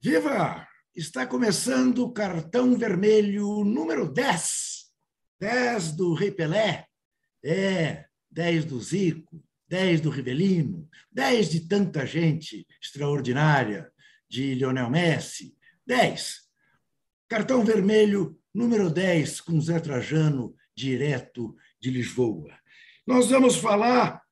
Viva! Está começando o cartão vermelho número 10. 10 do Rei Pelé. É, 10 do Zico, 10 do Rivelino, 10 de tanta gente extraordinária, de Lionel Messi. 10. Cartão vermelho número 10 com Zé Trajano, direto de Lisboa. Nós vamos falar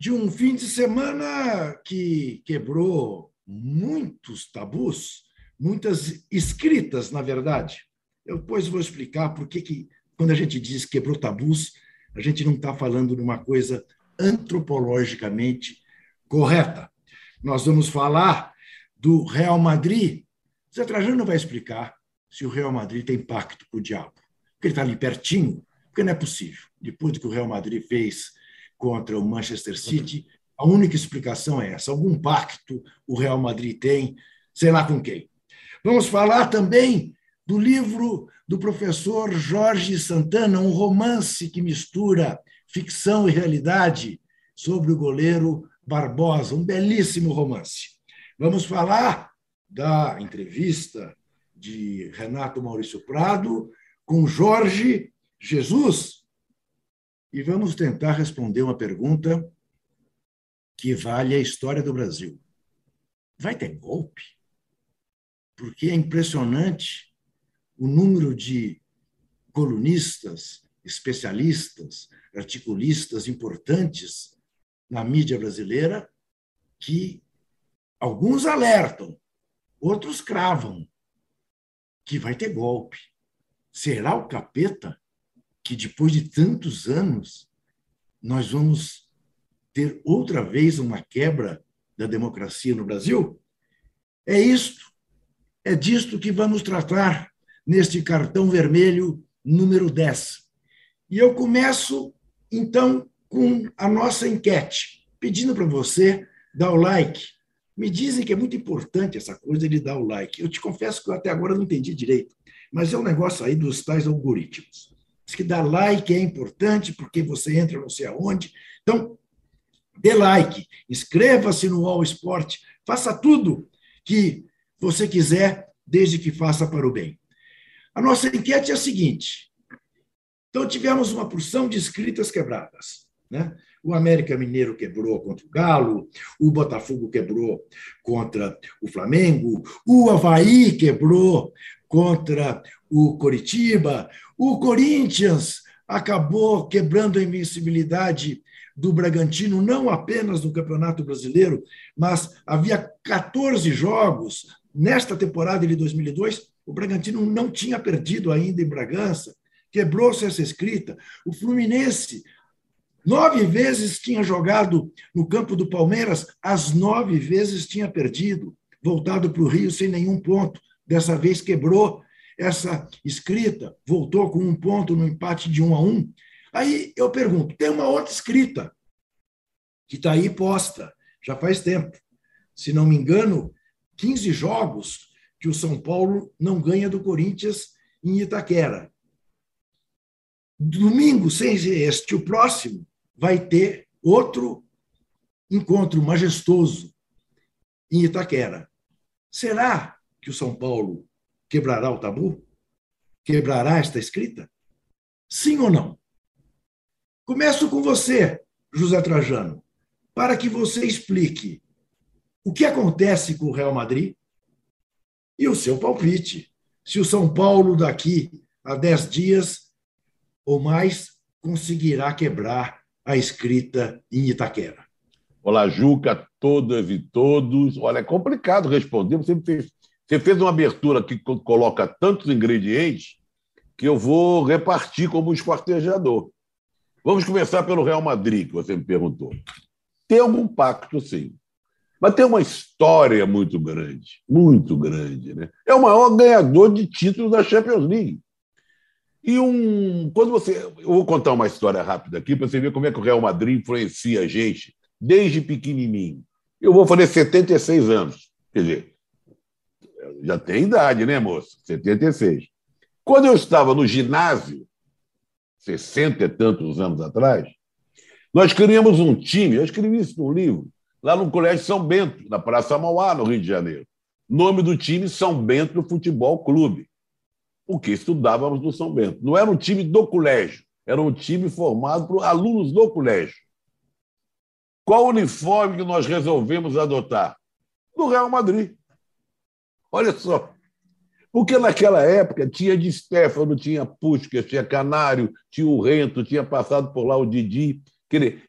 de um fim de semana que quebrou muitos tabus, muitas escritas, na verdade. Eu depois vou explicar por que, que quando a gente diz quebrou tabus, a gente não está falando de uma coisa antropologicamente correta. Nós vamos falar do Real Madrid. Zé Trajano vai explicar se o Real Madrid tem pacto com o diabo. Porque ele está ali pertinho, porque não é possível. Depois do que o Real Madrid fez contra o Manchester City, a única explicação é essa: algum pacto o Real Madrid tem, sei lá com quem. Vamos falar também do livro do professor Jorge Santana, um romance que mistura ficção e realidade sobre o goleiro Barbosa, um belíssimo romance. Vamos falar da entrevista de Renato Maurício Prado com Jorge Jesus e vamos tentar responder uma pergunta que vale a história do Brasil. Vai ter golpe? Porque é impressionante o número de colunistas, especialistas, articulistas importantes na mídia brasileira que alguns alertam, outros cravam que vai ter golpe. Será o capeta que depois de tantos anos nós vamos ter outra vez uma quebra da democracia no Brasil? É isto, é disto que vamos tratar neste cartão vermelho número 10. E eu começo, então, com a nossa enquete, pedindo para você dar o like. Me dizem que é muito importante essa coisa de dar o like. Eu te confesso que eu até agora não entendi direito, mas é um negócio aí dos tais algoritmos. Diz que dar like é importante porque você entra não sei aonde. Então, dê like, inscreva-se no All Sport, faça tudo que você quiser, desde que faça para o bem. A nossa enquete é a seguinte: então, tivemos uma porção de escritas quebradas. Né? O América Mineiro quebrou contra o Galo, o Botafogo quebrou contra o Flamengo, o Havaí quebrou contra o Coritiba, o Corinthians acabou quebrando a invencibilidade do Bragantino, não apenas no Campeonato Brasileiro, mas havia 14 jogos nesta temporada de 2002. O Bragantino não tinha perdido ainda em Bragança, quebrou-se essa escrita. O Fluminense, nove vezes tinha jogado no campo do Palmeiras, as nove vezes tinha perdido, voltado para o Rio sem nenhum ponto. Dessa vez quebrou essa escrita, voltou com um ponto no empate de um a um. Aí eu pergunto: tem uma outra escrita que está aí posta, já faz tempo. Se não me engano, 15 jogos que o São Paulo não ganha do Corinthians em Itaquera. Domingo, sem este, o próximo, vai ter outro encontro majestoso em Itaquera. Será que o São Paulo quebrará o tabu? Quebrará esta escrita? Sim ou não? Começo com você, José Trajano, para que você explique o que acontece com o Real Madrid e o seu palpite. Se o São Paulo, daqui a dez dias ou mais, conseguirá quebrar a escrita em Itaquera. Olá, Juca, todas e todos. Olha, é complicado responder. Você fez, você fez uma abertura que coloca tantos ingredientes que eu vou repartir como esquartejador. Vamos começar pelo Real Madrid, que você me perguntou. Tem algum pacto, sim. Mas tem uma história muito grande, muito grande. Né? É o maior ganhador de títulos da Champions League. E um. Quando você. Eu vou contar uma história rápida aqui para você ver como é que o Real Madrid influencia a gente desde pequenininho. Eu vou fazer 76 anos. Quer dizer, já tem idade, né, moço? 76. Quando eu estava no ginásio, sessenta e tantos anos atrás, nós criamos um time, eu escrevi isso no livro, lá no Colégio São Bento, na Praça Mauá, no Rio de Janeiro. Nome do time São Bento Futebol Clube, porque estudávamos no São Bento. Não era um time do colégio, era um time formado por alunos do colégio. Qual uniforme que nós resolvemos adotar? Do Real Madrid. Olha só. Porque naquela época tinha de Stefano, tinha Puskas, tinha Canário, tinha o Rento, tinha passado por lá o Didi.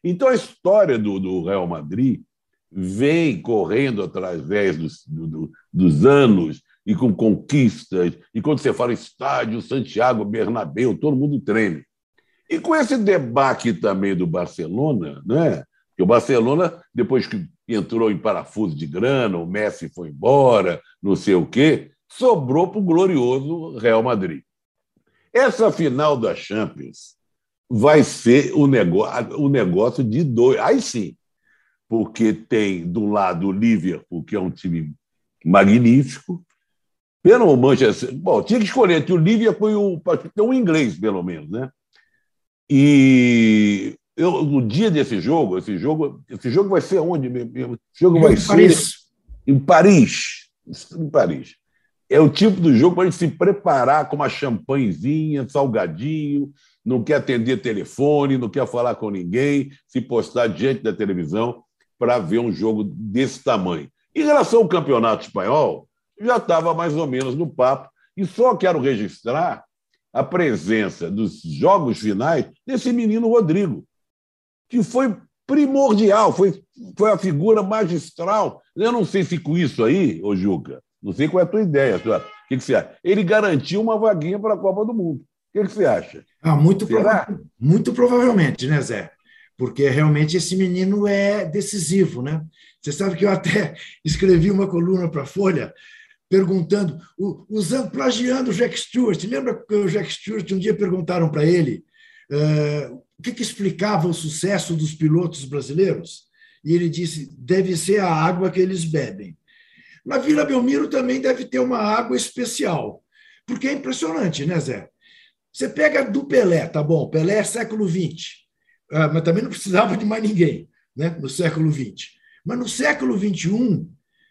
Então a história do, do Real Madrid vem correndo através dos, do, dos anos e com conquistas. E quando você fala estádio, Santiago, Bernabéu, todo mundo treme. E com esse debate também do Barcelona, né? que o Barcelona, depois que entrou em parafuso de grana, o Messi foi embora, não sei o quê, sobrou para o glorioso Real Madrid. Essa final da Champions vai ser o negócio, o negócio de dois. Aí sim, porque tem do lado o Liverpool, que é um time magnífico, pelo Manchester. Bom, tinha que escolher entre o Liverpool e o. Tem um inglês, pelo menos, né? E eu, no dia desse jogo, esse jogo, esse jogo vai ser onde mesmo? Esse jogo vai em ser Paris. em Paris. Em Paris. É o tipo do jogo para a gente se preparar com uma champanhezinha, salgadinho, não quer atender telefone, não quer falar com ninguém, se postar diante da televisão para ver um jogo desse tamanho. Em relação ao campeonato espanhol, já estava mais ou menos no papo, e só quero registrar a presença dos jogos finais desse menino Rodrigo, que foi primordial, foi, foi a figura magistral. Eu não sei se com isso aí, ô Juca, não sei qual é a tua ideia. Tua, o que, que você acha? Ele garantiu uma vaguinha para a Copa do Mundo. O que, que você acha? Ah, muito, prova muito provavelmente, né, Zé? Porque realmente esse menino é decisivo, né? Você sabe que eu até escrevi uma coluna para a Folha perguntando, usando, plagiando o Jack Stewart. Lembra que o Jack Stewart um dia perguntaram para ele uh, o que, que explicava o sucesso dos pilotos brasileiros? E ele disse: deve ser a água que eles bebem. Na Vila Belmiro também deve ter uma água especial, porque é impressionante, né, Zé? Você pega do Pelé, tá bom, Pelé é século XX, ah, mas também não precisava de mais ninguém né, no século XX. Mas no século XXI,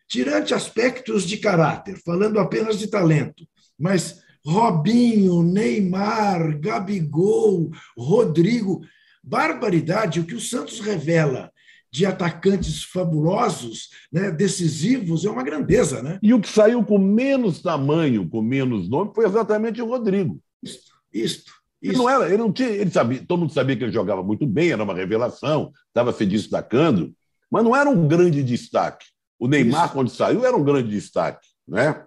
tirante aspectos de caráter, falando apenas de talento, mas Robinho, Neymar, Gabigol, Rodrigo, barbaridade, o que o Santos revela de atacantes fabulosos, né, decisivos, é uma grandeza. Né? E o que saiu com menos tamanho, com menos nome, foi exatamente o Rodrigo. Isto, isto. Ele não era, ele não tinha, ele sabia, todo mundo sabia que ele jogava muito bem, era uma revelação, estava se destacando, mas não era um grande destaque. O Neymar, Isso. quando saiu, era um grande destaque, né?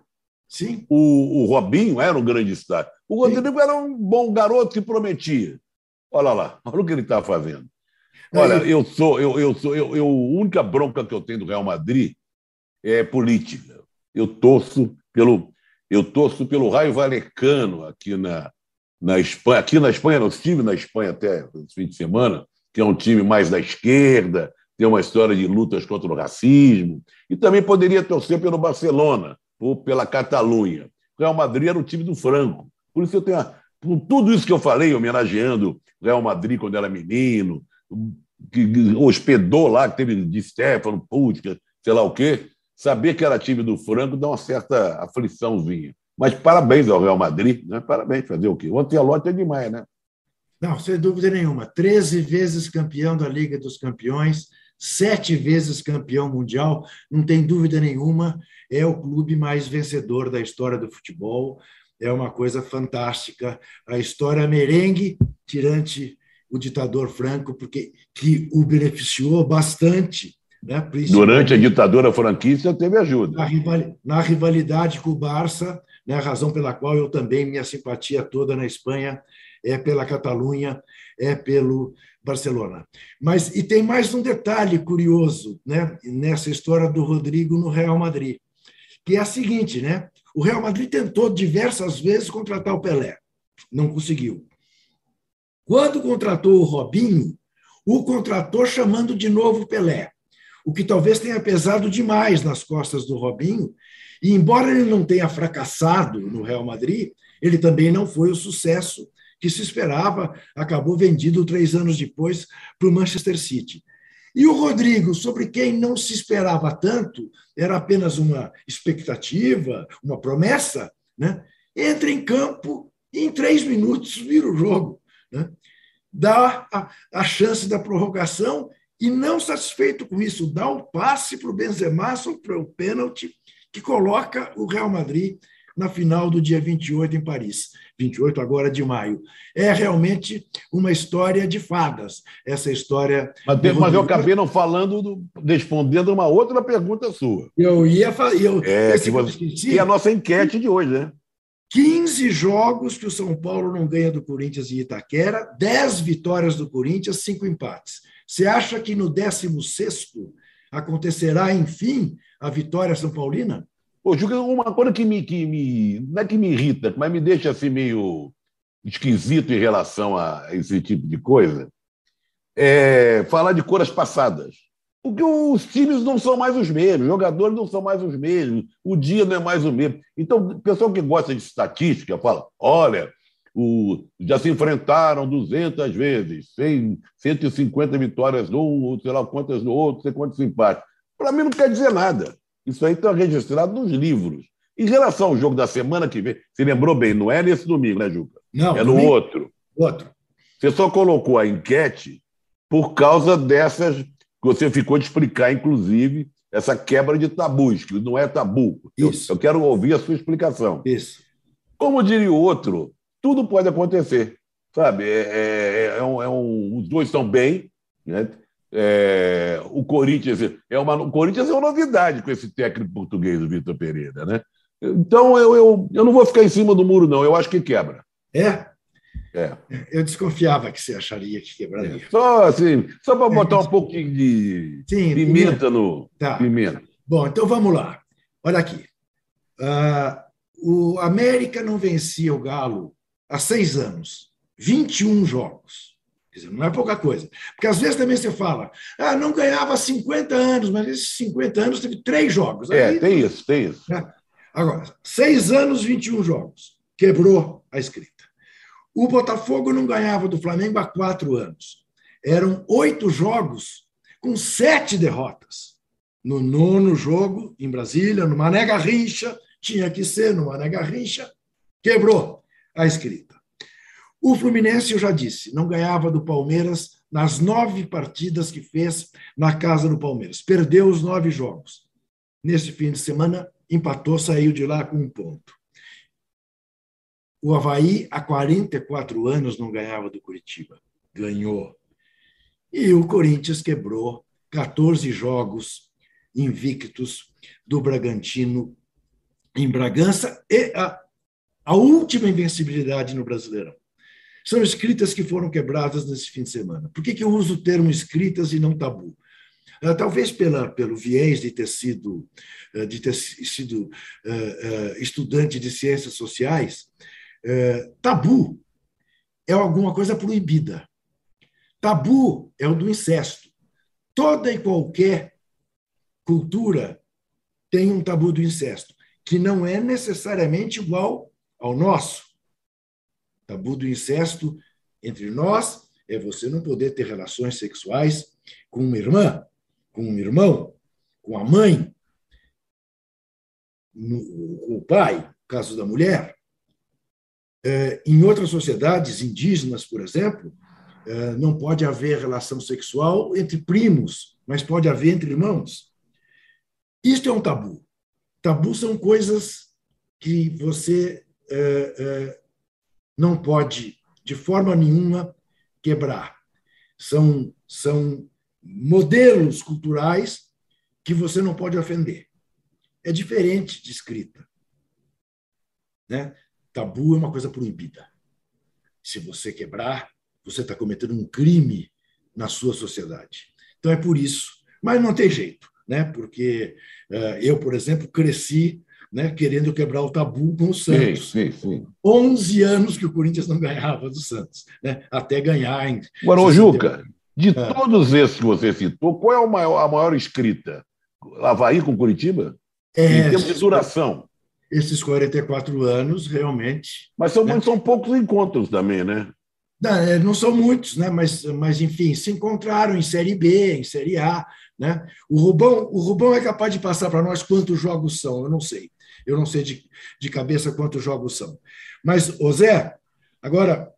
Sim. O, o Robinho era um grande destaque. O Rodrigo Sim. era um bom garoto que prometia. Olha lá, olha o que ele está fazendo. Olha, eu sou, eu, eu sou, eu, eu, a única bronca que eu tenho do Real Madrid é política. Eu torço pelo, eu torço pelo Raio Valecano aqui na, na Espanha, aqui na Espanha, no time na Espanha até esse fim de semana, que é um time mais da esquerda, tem uma história de lutas contra o racismo, e também poderia torcer pelo Barcelona ou pela Catalunha. O Real Madrid era o time do Franco. Por isso eu tenho, por tudo isso que eu falei, homenageando o Real Madrid quando era menino, que hospedou lá, que teve de Stefano, Putka, sei lá o quê, saber que era time do Franco dá uma certa afliçãozinha. Mas parabéns ao Real Madrid, né? Parabéns, fazer o quê? O Antelote é demais, né? Não, sem dúvida nenhuma. Treze vezes campeão da Liga dos Campeões, sete vezes campeão mundial, não tem dúvida nenhuma, é o clube mais vencedor da história do futebol. É uma coisa fantástica. A história merengue, tirante o ditador Franco, porque que o beneficiou bastante. Né? Durante a ditadura franquista teve ajuda. Na, na rivalidade com o Barça, né? a razão pela qual eu também, minha simpatia toda na Espanha é pela Catalunha, é pelo Barcelona. Mas e tem mais um detalhe curioso, né, nessa história do Rodrigo no Real Madrid, que é a seguinte, né? O Real Madrid tentou diversas vezes contratar o Pelé, não conseguiu. Quando contratou o Robinho, o contratou chamando de novo Pelé, o que talvez tenha pesado demais nas costas do Robinho. E embora ele não tenha fracassado no Real Madrid, ele também não foi o sucesso que se esperava, acabou vendido três anos depois para o Manchester City. E o Rodrigo, sobre quem não se esperava tanto, era apenas uma expectativa, uma promessa, né? entra em campo e em três minutos vira o jogo. Né? Dá a, a chance da prorrogação e, não satisfeito com isso, dá o passe para o Benzema para o pênalti que coloca o Real Madrid na final do dia 28 em Paris. 28 agora de maio. É realmente uma história de fadas, essa história. Mas, mas eu acabei não falando, do, respondendo uma outra pergunta sua. Eu ia falar. Eu, é, que, você, que é a nossa enquete de hoje, né? 15 jogos que o São Paulo não ganha do Corinthians em Itaquera, 10 vitórias do Corinthians, 5 empates. Você acha que no 16 acontecerá, enfim, a vitória São Paulina? Ô, Juca, uma coisa que me, que me. Não é que me irrita, mas me deixa assim meio esquisito em relação a esse tipo de coisa é falar de cores passadas. Porque os times não são mais os mesmos, os jogadores não são mais os mesmos, o dia não é mais o mesmo. Então, o pessoal que gosta de estatística fala: olha, o, já se enfrentaram 200 vezes, 100, 150 vitórias num, sei lá quantas no outro, sei quantos empates. Para mim não quer dizer nada. Isso aí está registrado nos livros. Em relação ao jogo da semana que vem, você lembrou bem, não é nesse domingo, né, Juca? Não. É no domingo. outro. Outro. Você só colocou a enquete por causa dessas você ficou de explicar, inclusive, essa quebra de tabus, que não é tabu. Isso. Eu, eu quero ouvir a sua explicação. Isso. Como diria o outro, tudo pode acontecer. Sabe? É, é, é, um, é um, os dois estão bem, né? É, o Corinthians é uma o Corinthians é uma novidade com esse técnico português, o Vitor Pereira, né? Então eu, eu, eu não vou ficar em cima do muro, não. Eu acho que quebra. É? É. Eu desconfiava que você acharia que quebraria. É. Só assim, só para botar um pouquinho de Sim, pimenta, pimenta no tá. pimenta. Bom, então vamos lá. Olha aqui. Uh, o América não vencia o Galo há seis anos, 21 jogos. Quer dizer, não é pouca coisa. Porque às vezes também você fala, ah, não ganhava há 50 anos, mas esses 50 anos teve três jogos. É, Aí, tem isso, tem isso. Né? Agora, seis anos, 21 jogos. Quebrou a escrita. O Botafogo não ganhava do Flamengo há quatro anos. Eram oito jogos com sete derrotas. No nono jogo, em Brasília, no Mané Garrincha, tinha que ser no Mané Garrincha, quebrou a escrita. O Fluminense, eu já disse, não ganhava do Palmeiras nas nove partidas que fez na casa do Palmeiras. Perdeu os nove jogos. Nesse fim de semana, empatou, saiu de lá com um ponto. O Havaí, há 44 anos, não ganhava do Curitiba. Ganhou. E o Corinthians quebrou 14 jogos invictos do Bragantino em Bragança e a, a última invencibilidade no Brasileirão são escritas que foram quebradas nesse fim de semana. Por que, que eu uso o termo escritas e não tabu? Uh, talvez pela, pelo viés de ter sido, uh, de ter sido uh, estudante de ciências sociais, tabu é alguma coisa proibida. Tabu é o do incesto. Toda e qualquer cultura tem um tabu do incesto, que não é necessariamente igual ao nosso. Tabu do incesto entre nós é você não poder ter relações sexuais com uma irmã, com um irmão, com a mãe, com o pai, caso da mulher. É, em outras sociedades indígenas, por exemplo, é, não pode haver relação sexual entre primos, mas pode haver entre irmãos. Isto é um tabu. Tabu são coisas que você é, não pode, de forma nenhuma, quebrar. São, são modelos culturais que você não pode ofender. É diferente de escrita. Né? Tabu é uma coisa proibida. Se você quebrar, você está cometendo um crime na sua sociedade. Então é por isso. Mas não tem jeito, né? porque uh, eu, por exemplo, cresci né, querendo quebrar o tabu com o Santos. Sim, sim, sim. 11 anos que o Corinthians não ganhava do Santos, né, até ganhar em. Agora, ô, Juca, de ah. todos esses que você citou, qual é a maior, a maior escrita? Havaí com Curitiba? É, em termos de duração. Esses 44 anos, realmente. Mas são, né? são poucos encontros também, né? Não, é, não são muitos, né? mas, mas, enfim, se encontraram em Série B, em Série A. Né? O, Rubão, o Rubão é capaz de passar para nós quantos jogos são, eu não sei. Eu não sei de, de cabeça quantos jogos são. Mas, ô Zé, agora,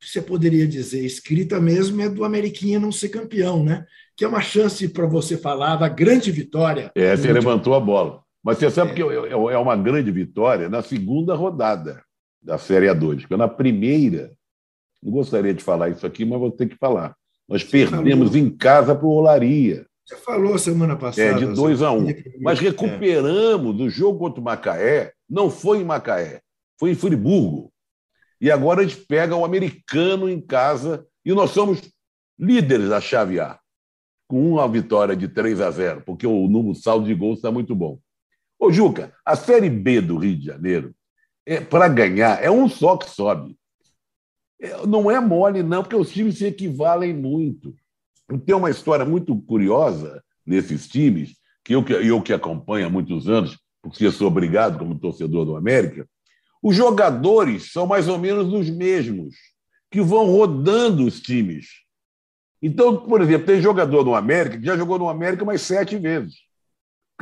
você poderia dizer, escrita mesmo é do Ameriquinha não ser campeão, né? Que é uma chance para você falar da grande vitória. É, você levantou a bola. Mas você sabe é. que é, é uma grande vitória na segunda rodada da Série A2. Porque na primeira, não gostaria de falar isso aqui, mas vou ter que falar. Nós você perdemos falou. em casa para o Olaria. Você falou semana passada. É, de 2 a 1. Um. Mas recuperamos é. o jogo contra o Macaé. Não foi em Macaé, foi em Friburgo. E agora a gente pega o americano em casa e nós somos líderes da chave A, com uma vitória de 3 a 0, porque o número saldo de gols está muito bom. Ô, Juca, a Série B do Rio de Janeiro é, para ganhar, é um só que sobe. É, não é mole, não, porque os times se equivalem muito. Tem uma história muito curiosa nesses times, que eu, eu que acompanho há muitos anos, porque eu sou obrigado como torcedor do América, os jogadores são mais ou menos os mesmos, que vão rodando os times. Então, por exemplo, tem jogador no América que já jogou no América mais sete vezes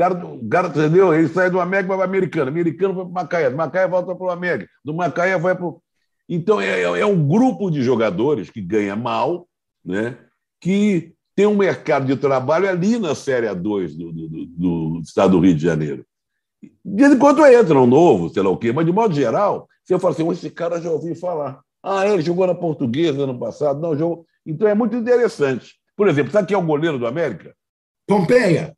cara, o cara, entendeu? Ele sai do América vai para o Americano, Americano vai para o Macaé, do Macaé volta para o América, do Macaé vai para o. Então, é, é, é um grupo de jogadores que ganha mal, né? que tem um mercado de trabalho ali na Série A2 do, do, do, do estado do Rio de Janeiro. De quando entra um novo, sei lá o quê, mas de modo geral, você fala assim: esse cara já ouvi falar. Ah, ele jogou na Portuguesa ano passado, não jogou. Então é muito interessante. Por exemplo, sabe quem é o goleiro do América? Pompeia.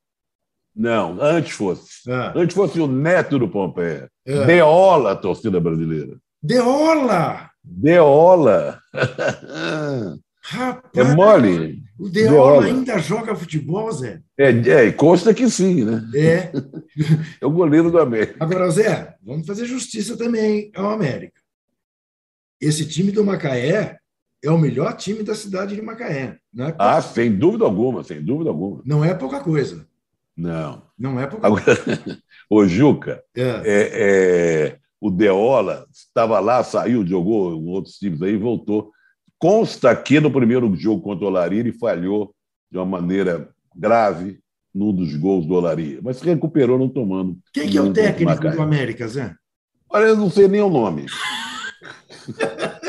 Não, antes fosse. Ah. Antes fosse o neto do Pompeia. Ah. Deola a torcida brasileira. Deola! Deola! Rapaz, é mole. O Deola, Deola, ainda joga futebol, Zé? É, é, consta que sim, né? É. é o goleiro do América. Agora, Zé, vamos fazer justiça também ao América. Esse time do Macaé é o melhor time da cidade de Macaé. Não é ah, sem dúvida alguma, sem dúvida alguma. Não é pouca coisa. Não. Não é porque. Agora, o Juca, é. É, é, o Deola estava lá, saiu, jogou outros times aí voltou. Consta que no primeiro jogo contra o Olaria ele falhou de uma maneira grave num dos gols do Olaria, mas se recuperou não tomando. Quem que é o técnico do América, Zé? Olha, eu não sei nem o nome.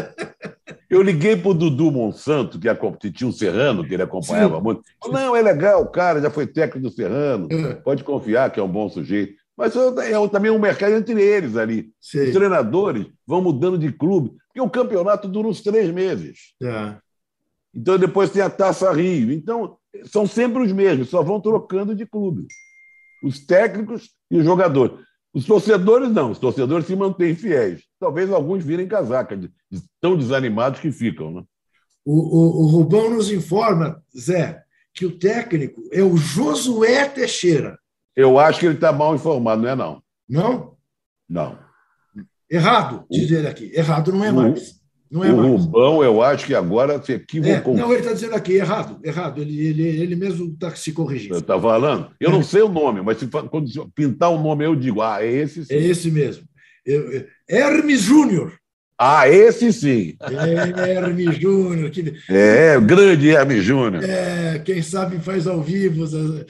Eu liguei para o Dudu Monsanto, que é tinha o Serrano, que ele acompanhava Sim. muito. Não, é legal, o cara já foi técnico do Serrano, é. pode confiar que é um bom sujeito. Mas é também um mercado entre eles ali. Sim. Os treinadores vão mudando de clube, porque o campeonato dura uns três meses. É. Então depois tem a Taça Rio. Então, são sempre os mesmos, só vão trocando de clube. Os técnicos e os jogadores. Os torcedores não, os torcedores se mantêm fiéis. Talvez alguns virem casaca, de, de tão desanimados que ficam. Né? O, o, o Rubão nos informa, Zé, que o técnico é o Josué Teixeira. Eu acho que ele está mal informado, não é não? Não? Não. Errado, dizer aqui. Errado não é mais. Não é o mais. Rubão, eu acho que agora se equivocou. É, não, ele está dizendo aqui, errado, errado. Ele, ele, ele mesmo está se corrigindo. Está falando? Eu não sei o nome, mas se, quando pintar o nome eu digo, ah, é esse sim. É esse mesmo. Eu, Hermes Júnior. Ah, esse sim. É, Hermes Júnior. Que... É, grande Hermes Júnior. É, quem sabe faz ao vivo, Zé.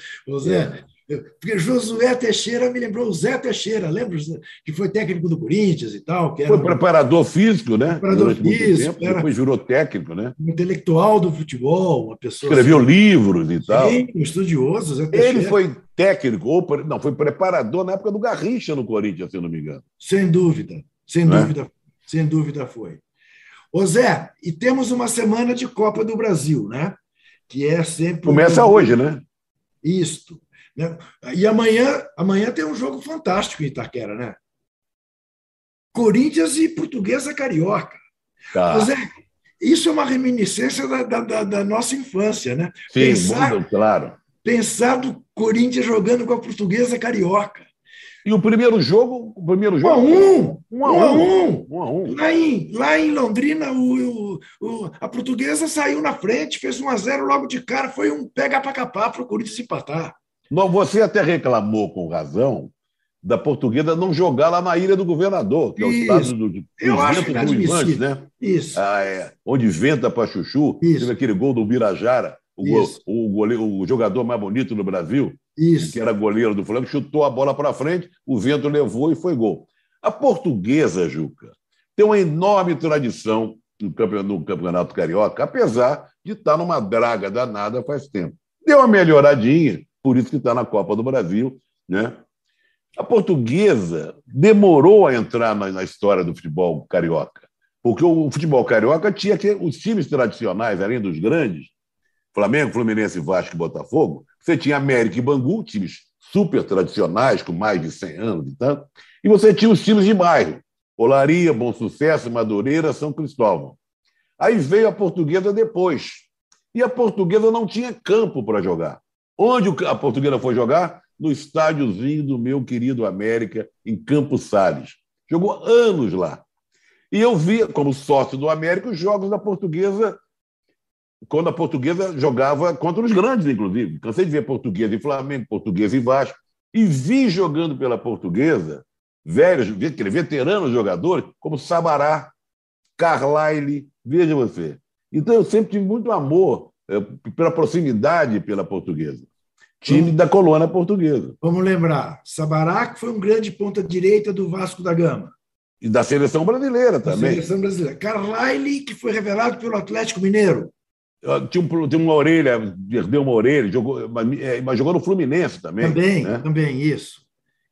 É. Porque Josué Teixeira me lembrou o Zé Teixeira, lembra? Que foi técnico do Corinthians e tal. Que foi preparador físico, né? Preparador físico. Tempo, depois virou técnico, né? Um intelectual do futebol, uma pessoa. Escreveu assim, livros e tal. Sim, um estudioso. Zé Teixeira. Ele foi técnico, ou não, foi preparador na época do Garrincha no Corinthians, se eu não me engano. Sem dúvida, sem não é? dúvida, é? sem dúvida foi. Ô Zé, e temos uma semana de Copa do Brasil, né? Que é sempre. Começa um... hoje, né? Isto. Né? E amanhã, amanhã tem um jogo fantástico em Itaquera, né? Corinthians e Portuguesa Carioca. Tá. Mas é, isso é uma reminiscência da, da, da nossa infância, né? Sim, pensar, muito claro. Pensar do Corinthians jogando com a Portuguesa Carioca. E o primeiro jogo, o primeiro jogo, um, um, a um, um, a um. um, a um. Lá, em, lá em Londrina, o, o, a portuguesa saiu na frente, fez 1 a 0 logo de cara, foi um pega para capar para o Corinthians empatar. Não, você até reclamou com razão da portuguesa não jogar lá na Ilha do Governador, que é o estado do, do, Eu acho ruivantes, né? Isso. Ah, é. Onde venta para chuchu. Isso. Teve aquele gol do Birajara, o, o, goleiro, o jogador mais bonito do Brasil, Isso. que era goleiro do Flamengo, chutou a bola para frente, o vento levou e foi gol. A portuguesa, Juca, tem uma enorme tradição no campeonato, no campeonato Carioca, apesar de estar numa draga danada faz tempo. Deu uma melhoradinha, por isso que está na Copa do Brasil, né? A portuguesa demorou a entrar na, na história do futebol carioca, porque o, o futebol carioca tinha que os times tradicionais, além dos grandes, Flamengo, Fluminense, Vasco e Botafogo, você tinha América e Bangu, times super tradicionais, com mais de 100 anos e tanto, e você tinha os times de bairro, Olaria, Bom Sucesso, Madureira, São Cristóvão. Aí veio a portuguesa depois. E a portuguesa não tinha campo para jogar. Onde a portuguesa foi jogar? no estádiozinho do meu querido América, em Campos Sales. Jogou anos lá. E eu via, como sócio do América, os jogos da portuguesa, quando a portuguesa jogava contra os grandes, inclusive. Cansei de ver portuguesa e Flamengo, portuguesa e Vasco. E vi jogando pela portuguesa velhos, veteranos jogadores, como Sabará, Carlyle, veja você. Então eu sempre tive muito amor pela proximidade pela portuguesa time da colônia portuguesa. Vamos lembrar, Sabará, que foi um grande ponta-direita do Vasco da Gama. E da seleção brasileira também. Da seleção brasileira. Carlyle, que foi revelado pelo Atlético Mineiro. Tinha, um, tinha uma orelha, perdeu uma orelha, jogou, mas, é, mas jogou no Fluminense também. Também, né? também, isso.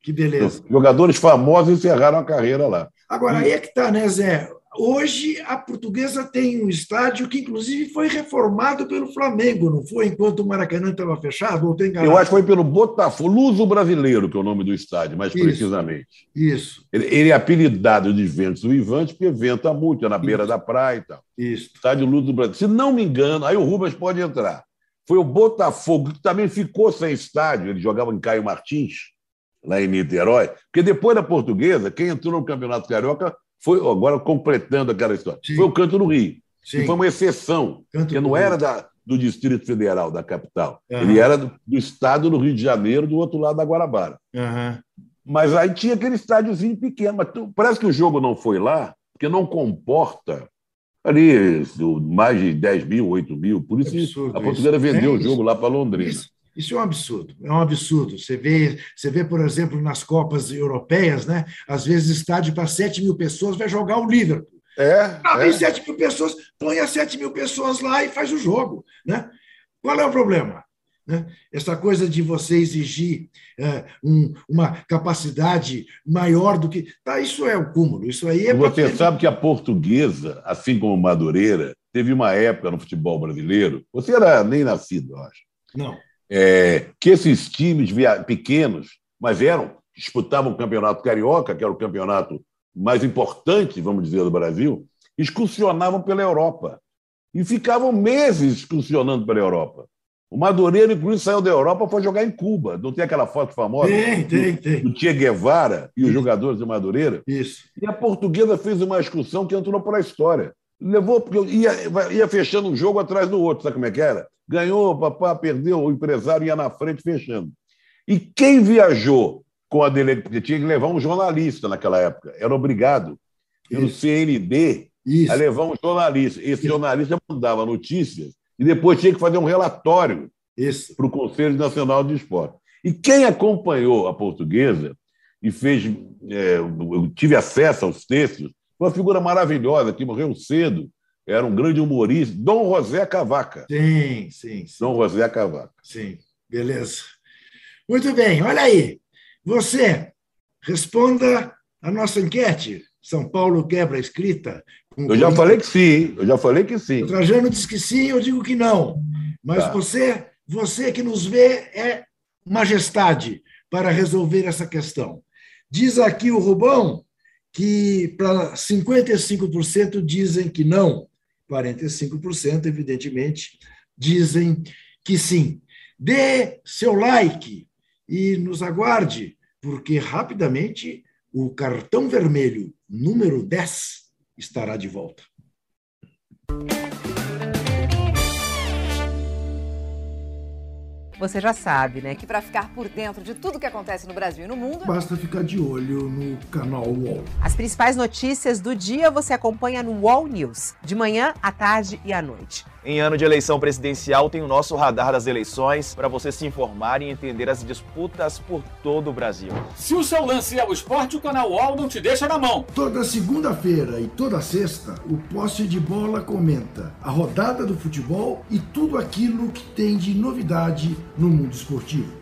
Que beleza. Jogadores famosos encerraram a carreira lá. Agora, aí é que está, né, Zé? Hoje, a portuguesa tem um estádio que, inclusive, foi reformado pelo Flamengo, não foi? Enquanto o Maracanã estava fechado? Ou tem Eu acho que foi pelo Botafogo, Luso Brasileiro, que é o nome do estádio, mais Isso. precisamente. Isso. Ele, ele, é apelidado de Ventos do Ivante, porque venta muito, é na beira Isso. da praia e tal. Isso. Estádio Luso Brasileiro. Se não me engano, aí o Rubens pode entrar. Foi o Botafogo, que também ficou sem estádio, ele jogava em Caio Martins, lá em Niterói, porque depois da portuguesa, quem entrou no Campeonato Carioca foi, agora completando aquela história, Sim. foi o Canto do Rio. Sim. Que foi uma exceção, Canto que não era da, do Distrito Federal, da capital. Uhum. Ele era do, do, estado do Rio de Janeiro, do outro lado da Guarabara. Uhum. Mas aí tinha aquele estádiozinho pequeno. Mas parece que o jogo não foi lá, porque não comporta ali mais de 10 mil, 8 mil. Por isso é a Portuguesa vendeu é o jogo lá para Londrina. Isso. Isso é um absurdo, é um absurdo. Você vê, você vê, por exemplo, nas Copas Europeias, né? às vezes estádio para 7 mil pessoas vai jogar o Liverpool. É, ah, é. Tem 7 mil pessoas, põe as 7 mil pessoas lá e faz o jogo. Né? Qual é o problema? Né? Essa coisa de você exigir é, um, uma capacidade maior do que. Tá, isso é o cúmulo. Isso aí é você pra... sabe que a portuguesa, assim como Madureira, teve uma época no futebol brasileiro. Você era nem nascido, eu acho. Não é, que esses times pequenos, mas eram, disputavam o campeonato carioca, que era o campeonato mais importante, vamos dizer, do Brasil, excursionavam pela Europa. E ficavam meses excursionando pela Europa. O Madureira, inclusive, saiu da Europa para jogar em Cuba. Não tem aquela foto famosa? Tem, tem, tem. Do Che Guevara e Isso. os jogadores de Madureira? Isso. E a portuguesa fez uma excursão que entrou para a história. Levou, porque ia, ia fechando um jogo atrás do outro, sabe como é que era? Ganhou, papá, perdeu, o empresário ia na frente fechando. E quem viajou com a delegacia, porque tinha que levar um jornalista naquela época, era obrigado, pelo CND, Isso. a levar um jornalista. Esse Isso. jornalista mandava notícias e depois tinha que fazer um relatório para o Conselho Nacional de Esporte. E quem acompanhou a portuguesa e fez, é, eu tive acesso aos textos, uma figura maravilhosa que morreu cedo, era um grande humorista, Dom José Cavaca. Sim, sim, sim. Dom José Cavaca. Sim, beleza. Muito bem, olha aí. Você responda a nossa enquete. São Paulo quebra a escrita. Eu já falei que sim, eu já falei que sim. O Trajano diz que sim, eu digo que não. Mas tá. você, você que nos vê é majestade para resolver essa questão. Diz aqui o Rubão que para 55% dizem que não, 45%, evidentemente, dizem que sim. Dê seu like e nos aguarde, porque rapidamente o cartão vermelho número 10 estará de volta. Você já sabe, né? Que para ficar por dentro de tudo que acontece no Brasil e no mundo, basta ficar de olho no canal UOL. As principais notícias do dia você acompanha no UOL News, de manhã, à tarde e à noite. Em ano de eleição presidencial, tem o nosso radar das eleições para você se informar e entender as disputas por todo o Brasil. Se o seu lance é o esporte, o canal UOL não te deixa na mão. Toda segunda-feira e toda sexta, o Posse de Bola comenta a rodada do futebol e tudo aquilo que tem de novidade no mundo esportivo.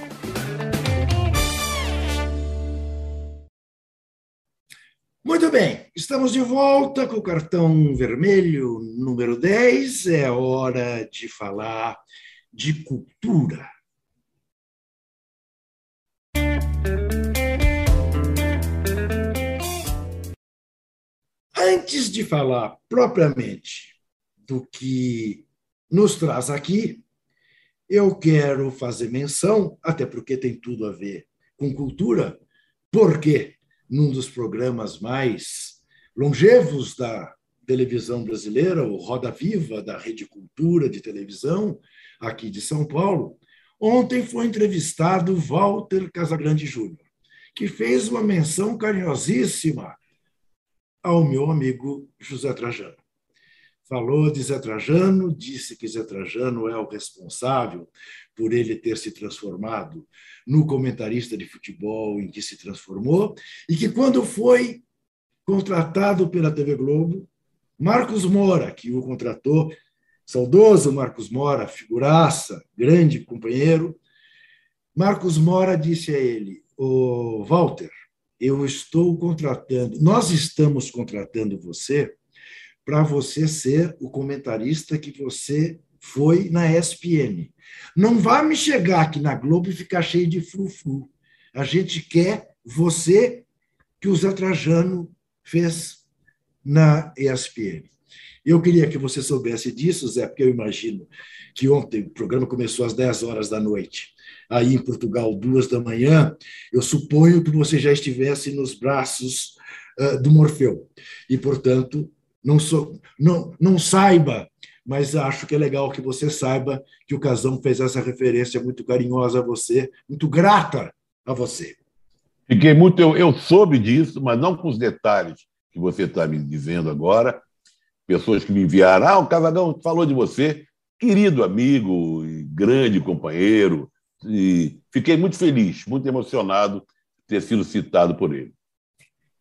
Muito bem, estamos de volta com o cartão vermelho número 10. É hora de falar de cultura. Antes de falar propriamente do que nos traz aqui, eu quero fazer menção, até porque tem tudo a ver com cultura, porque num dos programas mais longevos da televisão brasileira, o Roda Viva da Rede Cultura de televisão, aqui de São Paulo, ontem foi entrevistado Walter Casagrande Júnior, que fez uma menção carinhosíssima ao meu amigo José Trajano. Falou de Zé Trajano, disse que Zé Trajano é o responsável por ele ter se transformado no comentarista de futebol em que se transformou, e que quando foi contratado pela TV Globo, Marcos Mora, que o contratou, saudoso Marcos Mora, figuraça, grande companheiro, Marcos Mora disse a ele: "O Walter, eu estou contratando, nós estamos contratando você para você ser o comentarista que você foi na ESPN. Não vá me chegar aqui na Globo e ficar cheio de frufru. A gente quer você que o Zé Trajano fez na ESPN. Eu queria que você soubesse disso, Zé, porque eu imagino que ontem o programa começou às 10 horas da noite. Aí em Portugal, duas da manhã, eu suponho que você já estivesse nos braços uh, do Morfeu. E, portanto, não, sou, não, não saiba mas acho que é legal que você saiba que o Casão fez essa referência muito carinhosa a você, muito grata a você. Fiquei muito. Eu, eu soube disso, mas não com os detalhes que você está me dizendo agora. Pessoas que me enviaram. Ah, o Casagão falou de você, querido amigo e grande companheiro. E fiquei muito feliz, muito emocionado de ter sido citado por ele.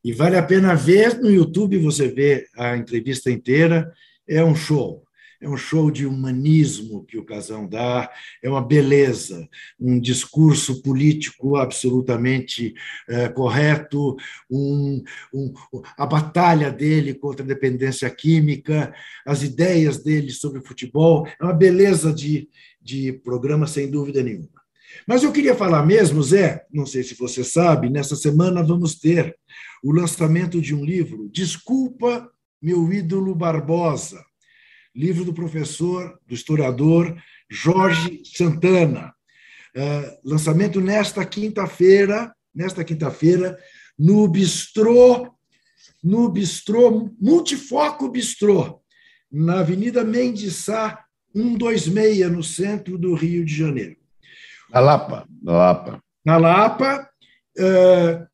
E vale a pena ver no YouTube, você vê a entrevista inteira, é um show é um show de humanismo que o Casão dá, é uma beleza, um discurso político absolutamente é, correto, um, um, a batalha dele contra a dependência química, as ideias dele sobre futebol, é uma beleza de, de programa, sem dúvida nenhuma. Mas eu queria falar mesmo, Zé, não sei se você sabe, nessa semana vamos ter o lançamento de um livro, Desculpa, meu ídolo Barbosa, livro do professor, do historiador Jorge Santana. Uh, lançamento nesta quinta-feira, nesta quinta-feira, no Bistrô, no Bistrô, Multifoco Bistrô, na Avenida Mendiçá, 126, no centro do Rio de Janeiro. Na Lapa, na Lapa. Na Lapa,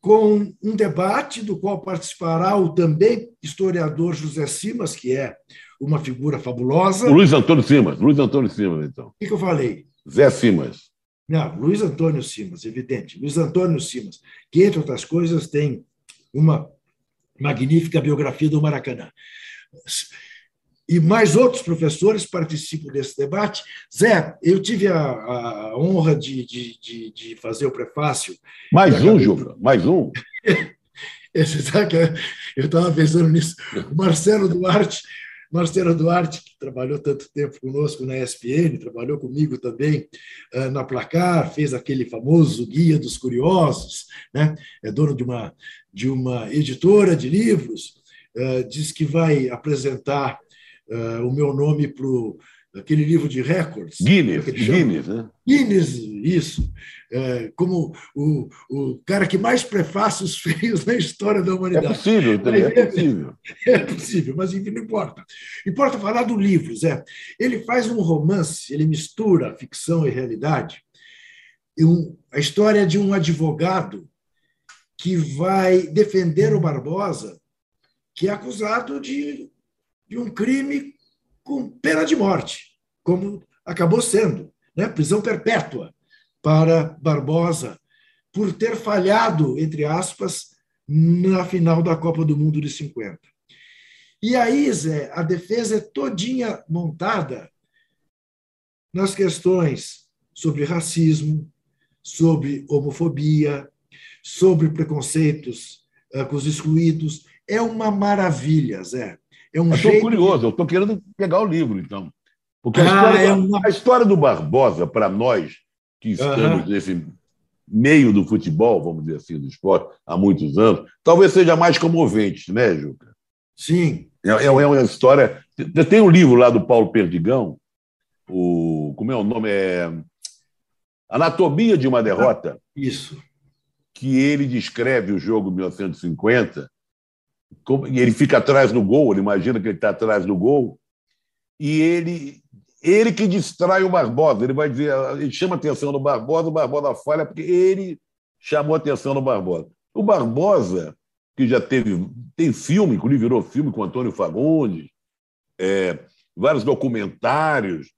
com um debate do qual participará o também historiador José Simas, que é uma figura fabulosa. O Luiz Antônio Simas, Luiz Antônio Simas, então. O que, que eu falei? Zé Simas. Não, Luiz Antônio Simas, evidente. Luiz Antônio Simas, que, entre outras coisas, tem uma magnífica biografia do Maracanã. E mais outros professores participam desse debate. Zé, eu tive a, a honra de, de, de, de, fazer o prefácio. Mais um, Juba, mais um. Esse, sabe, eu estava pensando nisso. O Marcelo Duarte Marcelo Duarte, que trabalhou tanto tempo conosco na ESPN, trabalhou comigo também uh, na Placar, fez aquele famoso Guia dos Curiosos, né? é dono de uma, de uma editora de livros, uh, diz que vai apresentar uh, o meu nome para aquele livro de recordes. Guinness, Guinness, né? Guinness, isso. É, como o, o cara que mais prefácios fez na história da humanidade. É possível, é possível. É possível, mas enfim, não importa. Importa falar do livro, Zé. Ele faz um romance, ele mistura ficção e realidade. E um, a história de um advogado que vai defender o Barbosa, que é acusado de, de um crime com pena de morte, como acabou sendo, né? prisão perpétua para Barbosa, por ter falhado, entre aspas, na final da Copa do Mundo de 50. E aí, Zé, a defesa é todinha montada nas questões sobre racismo, sobre homofobia, sobre preconceitos uh, com os excluídos. É uma maravilha, Zé. É um eu estou curioso, eu estou querendo pegar o livro, então. Porque a, ah, história, é uma... a história do Barbosa, para nós que estamos uhum. nesse meio do futebol, vamos dizer assim, do esporte, há muitos anos, talvez seja mais comovente, né, Juca? Sim. É, é, é uma história. Tem um livro lá do Paulo Perdigão, o, como é o nome? É Anatomia de uma Derrota. Isso. Que ele descreve o jogo de 1950 e ele fica atrás do gol, ele imagina que ele está atrás do gol, e ele ele que distrai o Barbosa, ele vai dizer, ele chama a atenção do Barbosa, o Barbosa falha porque ele chamou a atenção do Barbosa. O Barbosa, que já teve, tem filme, inclusive virou filme com Antônio Fagundes, é, vários documentários,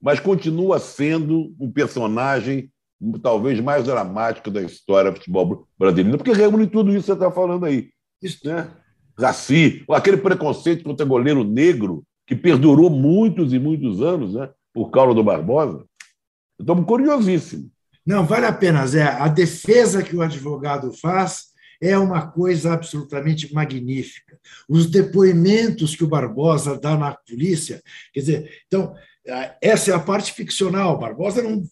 mas continua sendo um personagem talvez mais dramático da história do futebol brasileiro, porque reúne tudo isso que você está falando aí. Isso, né? Racismo, aquele preconceito contra goleiro negro que perdurou muitos e muitos anos, né, por causa do Barbosa. Estamos curiosíssimos. Não, vale a pena, Zé. A defesa que o advogado faz é uma coisa absolutamente magnífica. Os depoimentos que o Barbosa dá na polícia, quer dizer, então, essa é a parte ficcional. Barbosa não,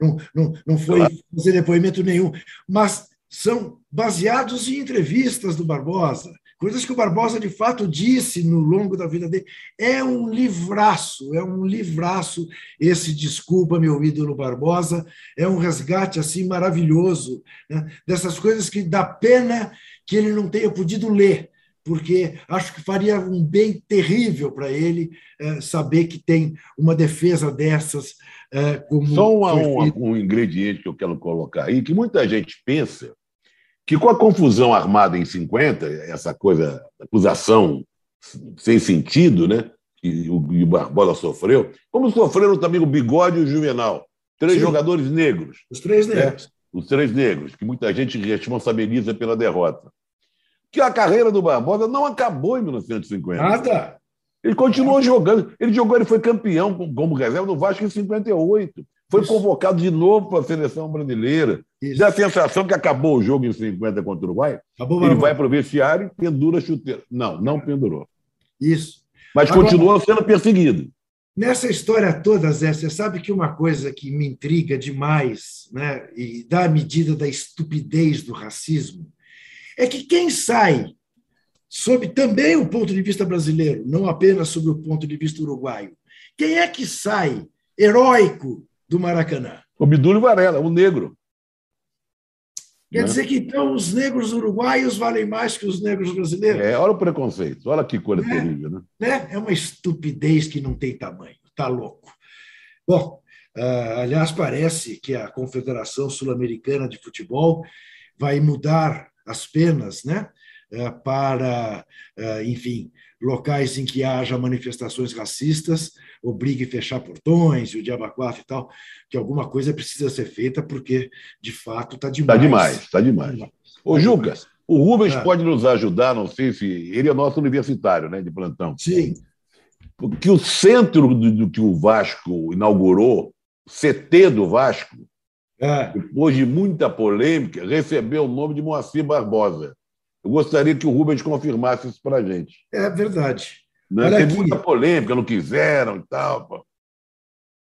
não, não, não foi fazer depoimento nenhum, mas são baseados em entrevistas do Barbosa coisas que o Barbosa de fato disse no longo da vida dele. É um livraço, é um livraço esse Desculpa, meu ídolo Barbosa. É um resgate assim maravilhoso né? dessas coisas que dá pena que ele não tenha podido ler, porque acho que faria um bem terrível para ele é, saber que tem uma defesa dessas. É, como Só um, um, um ingrediente que eu quero colocar aí, que muita gente pensa que com a confusão armada em 50, essa coisa, acusação sem sentido, né? que o, o Barbosa sofreu, como sofreram também o Bigode e o Juvenal, três Sim. jogadores negros. Os três né? negros. Né? Os três negros, que muita gente responsabiliza pela derrota. Que a carreira do Barbosa não acabou em 1950. Nada. Ele continuou jogando. Ele jogou, ele foi campeão como reserva do Vasco em 58. Foi convocado de novo para a seleção brasileira. Isso. Dá a sensação que acabou o jogo em 50 contra o Uruguai. Acabou, ele vai para o vestiário e pendura a chuteira. Não, não pendurou. Isso. Mas Agora, continuou sendo perseguido. Nessa história toda, Zé, você sabe que uma coisa que me intriga demais, né, e dá a medida da estupidez do racismo, é que quem sai sob também o ponto de vista brasileiro, não apenas sob o ponto de vista uruguaio, quem é que sai heróico do Maracanã? O Bidúlio Varela, o negro. Quer né? dizer que então os negros uruguaios valem mais que os negros brasileiros? É, olha o preconceito, olha que coisa é, terrível. Né? né? É uma estupidez que não tem tamanho, está louco. Bom, uh, aliás, parece que a Confederação Sul-Americana de Futebol vai mudar as penas né, uh, para, uh, enfim, locais em que haja manifestações racistas, obrigue a fechar portões e o diabo quatro e tal, que alguma coisa precisa ser feita, porque, de fato, está demais. Está demais, está demais. Tá demais. Ô, Jucas, o Rubens é. pode nos ajudar, não sei se... Ele é nosso universitário, né, de plantão. Sim. Que o centro do, do que o Vasco inaugurou, CT do Vasco, é. depois de muita polêmica, recebeu o nome de Moacir Barbosa. Eu gostaria que o Rubens confirmasse isso para a gente. É verdade. Né? Olha Teve aqui. muita polêmica, não quiseram e tal. Pô.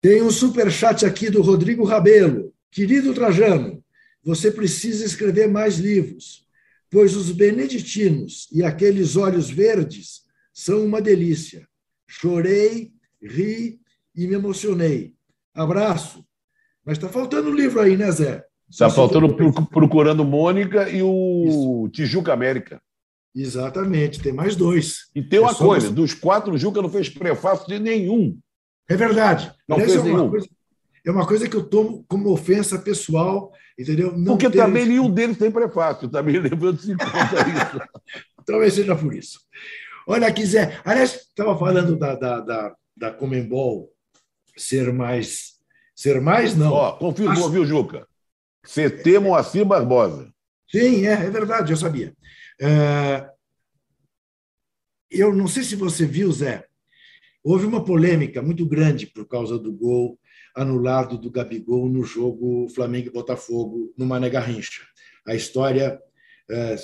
Tem um superchat aqui do Rodrigo Rabelo. Querido Trajano, você precisa escrever mais livros, pois os beneditinos e aqueles olhos verdes são uma delícia. Chorei, ri e me emocionei. Abraço. Mas está faltando um livro aí, né, Zé? Está faltando Procurando Mônica e o Tijuca América. Exatamente, tem mais dois. E tem uma É coisa: você- dos quatro, o Juca não fez prefácio de nenhum. É verdade. Não Aliás, fez é, uma nenhum. coisa, é uma coisa que eu tomo como ofensa pessoal, entendeu? Não Porque ter- também nenhum deles tem prefácio. Também levando-se em conta isso. Talvez seja por isso. Olha aqui, Zé. Aliás, estava falando da, da, da, da Comembol ser mais. Ser mais, não. Ó, confirmou, Acho- viu, Juca? CT Moacir Barbosa. Sim, é, é verdade, eu sabia. É, eu não sei se você viu, Zé, houve uma polêmica muito grande por causa do gol anulado do Gabigol no jogo Flamengo e Botafogo, no Mané Garrincha. A história. é,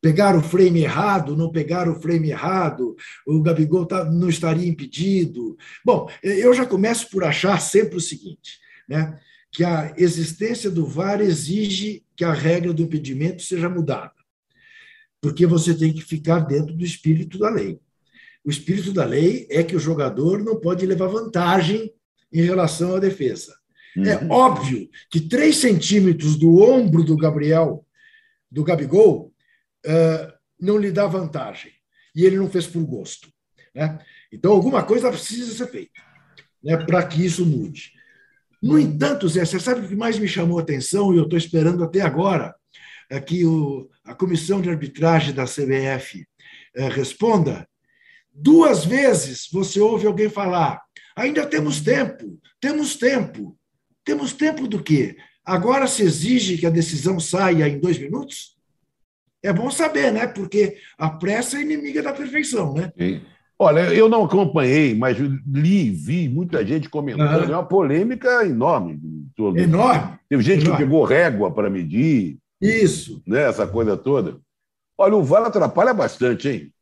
pegaram o frame errado, não pegaram o frame errado, o Gabigol tá, não estaria impedido. Bom, eu já começo por achar sempre o seguinte, né? que a existência do VAR exige que a regra do impedimento seja mudada, porque você tem que ficar dentro do espírito da lei. O espírito da lei é que o jogador não pode levar vantagem em relação à defesa. É Uhum. óbvio que três centímetros do ombro do Gabriel, do Gabigol, eh, não lhe dá vantagem. E ele não fez por gosto. Né? Então, alguma coisa precisa ser feita né, para que isso mude. No entanto, Zé, você sabe o que mais me chamou a atenção, e eu estou esperando até agora é que o, a comissão de arbitragem da CBF eh, responda. Duas vezes você ouve alguém falar: ainda temos tempo, temos tempo. Temos tempo do quê? Agora se exige que a decisão saia em dois minutos? É bom saber, né? Porque a pressa é inimiga da perfeição, né? Sim. Olha, eu não acompanhei, mas li, vi muita gente comentando. Aham. É uma polêmica enorme. torno- Enorme. Teve gente que Enorme. pegou régua para medir, Isso. né, essa coisa toda. Olha, o VAR atrapalha bastante, hein?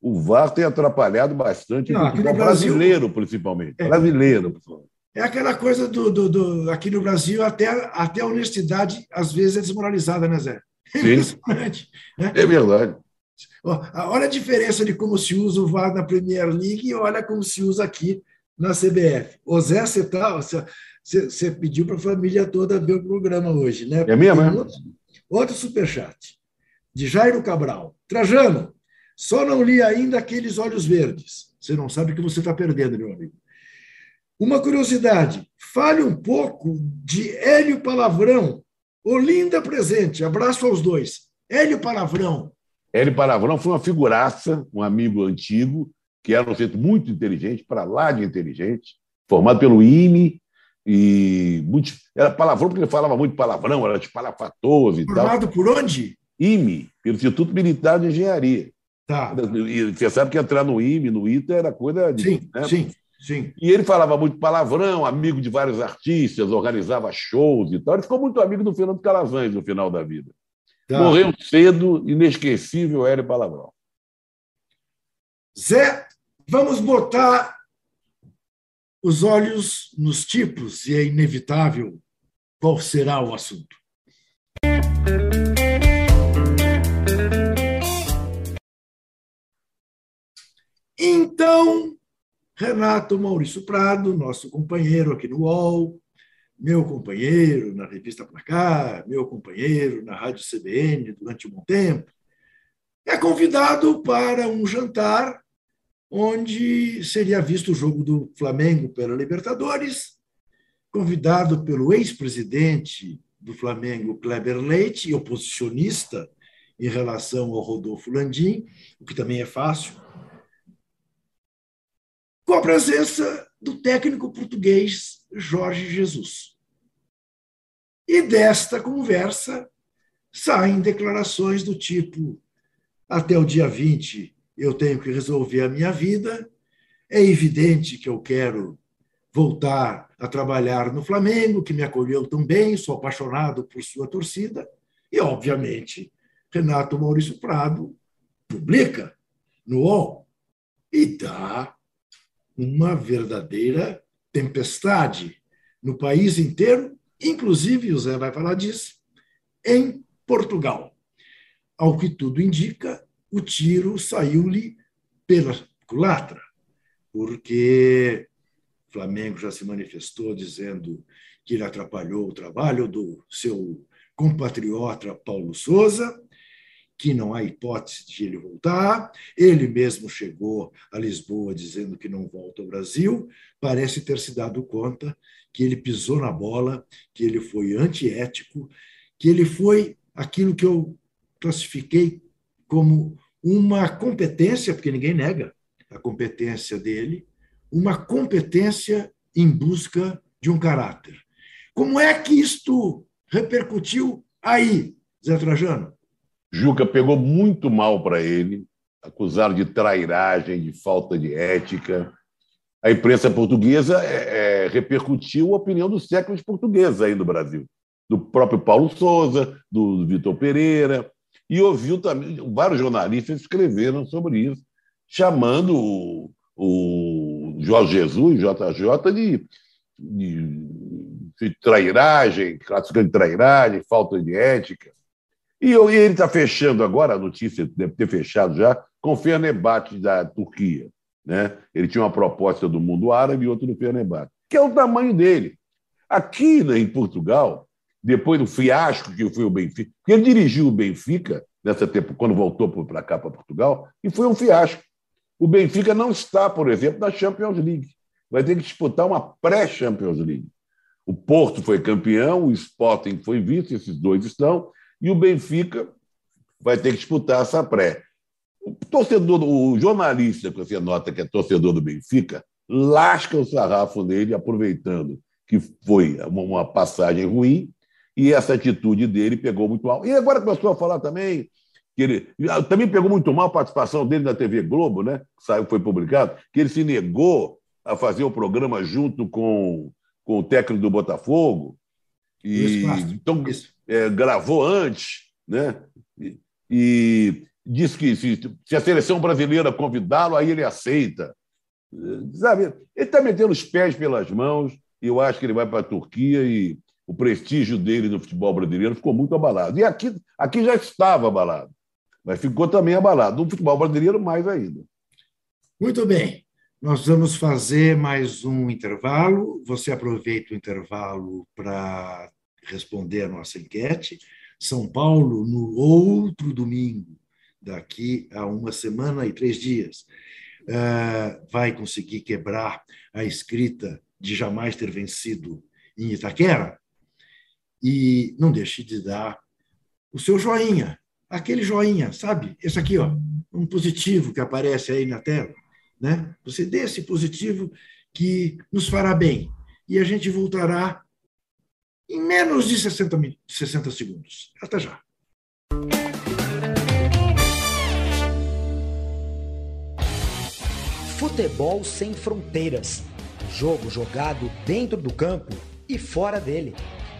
O VAR tem atrapalhado bastante Não, o Brasil- brasileiro, principalmente. É. Brasileiro. principalmente. É aquela coisa do, do, do- aqui no Brasil, até, até a honestidade às vezes é desmoralizada, né, Zé? É impressionante. né? É verdade. Olha a diferença de como se usa o VAR na Premier League e olha como se usa aqui na CBF. Ô Zé, você, tá, você, pediu para a família toda ver o programa hoje, né? É mesmo, Tem é? Outro, outro superchat, de Jairo Cabral. Trajano, só não li ainda aqueles olhos verdes. Você não sabe o que você está perdendo, meu amigo. Uma curiosidade, fale um pouco de Hélio Palavrão. Olinda presente, abraço aos dois. Hélio Palavrão, Hélio Palavrão foi uma figuraça, um amigo antigo, que era um centro muito inteligente, para lá de inteligente, formado pelo IME, e muito, era palavrão porque ele falava muito palavrão, era espalhafatoso e tal. formado por onde? IME, pelo Instituto Militar de Engenharia. Tá. E você sabe que entrar no IME, no ITA, era coisa de. Sim, né? sim, sim. E ele falava muito palavrão, amigo de vários artistas, organizava shows e tal. Ele ficou muito amigo do Fernando Calazans no final da vida. Tá. Morreu cedo, inesquecível Hélio Palavrão. Zé, vamos botar os olhos nos tipos, e é inevitável qual será o assunto. Então, Renato Maurício Prado, nosso companheiro aqui no UOL, meu companheiro na revista Pra Cá, meu companheiro na Rádio CBN durante um bom tempo, é convidado para um jantar onde seria visto o jogo do Flamengo pela Libertadores, convidado pelo ex-presidente do Flamengo, Kleber Leite, oposicionista em relação ao Rodolfo Landim, o que também é fácil, com a presença do técnico português Jorge Jesus. E desta conversa saem declarações do tipo: até o dia 20 eu tenho que resolver a minha vida, é evidente que eu quero voltar a trabalhar no Flamengo, que me acolheu tão bem, sou apaixonado por sua torcida, e, obviamente, Renato Maurício Prado publica no UOL e dá uma verdadeira tempestade no país inteiro, inclusive, o Zé vai falar disso, em Portugal. Ao que tudo indica, o tiro saiu-lhe pela culatra, porque o Flamengo já se manifestou dizendo que ele atrapalhou o trabalho do seu compatriota Paulo Souza, que não há hipótese de ele voltar. Ele mesmo chegou a Lisboa dizendo que não volta ao Brasil. Parece ter se dado conta que ele pisou na bola, que ele foi antiético, que ele foi aquilo que eu classifiquei como uma competência, porque ninguém nega a competência dele, uma competência em busca de um caráter. Como é que isto repercutiu aí, Zé Trajano? Juca pegou muito mal para ele, acusado de trairagem, de falta de ética. A imprensa portuguesa é, é, repercutiu a opinião dos séculos portugueses aí no Brasil, do próprio Paulo Souza, do Vitor Pereira, e ouviu também, vários jornalistas escreveram sobre isso, chamando o, o Jorge Jesus, JJ, de, de, trairagem, classificando de trairagem, falta de ética. E, ele está fechando agora, a notícia deve ter fechado já, com o Fenerbahçe da Turquia. Né? Ele tinha uma proposta do mundo árabe e outra do Fenerbahçe, que é o tamanho dele. Aqui né, em Portugal, depois do fiasco que foi o Benfica, porque ele dirigiu o Benfica nessa tempo, quando voltou para cá, para Portugal, e foi um fiasco. O Benfica não está, por exemplo, na Champions League. Vai ter que disputar uma pré-Champions League. O Porto foi campeão, o Sporting foi vice, esses dois estão, e o Benfica vai ter que disputar essa pré. O torcedor, o jornalista que você nota que é torcedor do Benfica, lasca o sarrafo nele, aproveitando que foi uma passagem ruim e essa atitude dele pegou muito mal. E agora começou a falar também que ele também pegou muito mal a participação dele na TV Globo, né? Saiu, foi publicado, que ele se negou a fazer o programa junto com, com o técnico do Botafogo. E, então, é, gravou antes, né? E, e disse que se, se, a seleção brasileira convidá-lo, aí ele aceita. Sabe? Ele está metendo os pés pelas mãos, e eu acho que ele vai para a Turquia e o prestígio dele no futebol brasileiro ficou muito abalado. E aqui, aqui já estava abalado, mas ficou também abalado. No futebol brasileiro, mais ainda. Muito bem. Nós vamos fazer mais um intervalo. Você aproveita o intervalo para responder a nossa enquete. São Paulo, no outro domingo, daqui a uma semana e três dias, eh, vai conseguir quebrar a escrita de jamais ter vencido em Itaquera? E não deixe de dar o seu joinha, aquele joinha, sabe? Esse aqui, ó, um positivo que aparece aí na tela. Né? Você dê esse positivo que nos fará bem. E a gente voltará em menos de 60, 60 segundos. Até já. Futebol sem fronteiras. Jogo jogado dentro do campo e fora dele.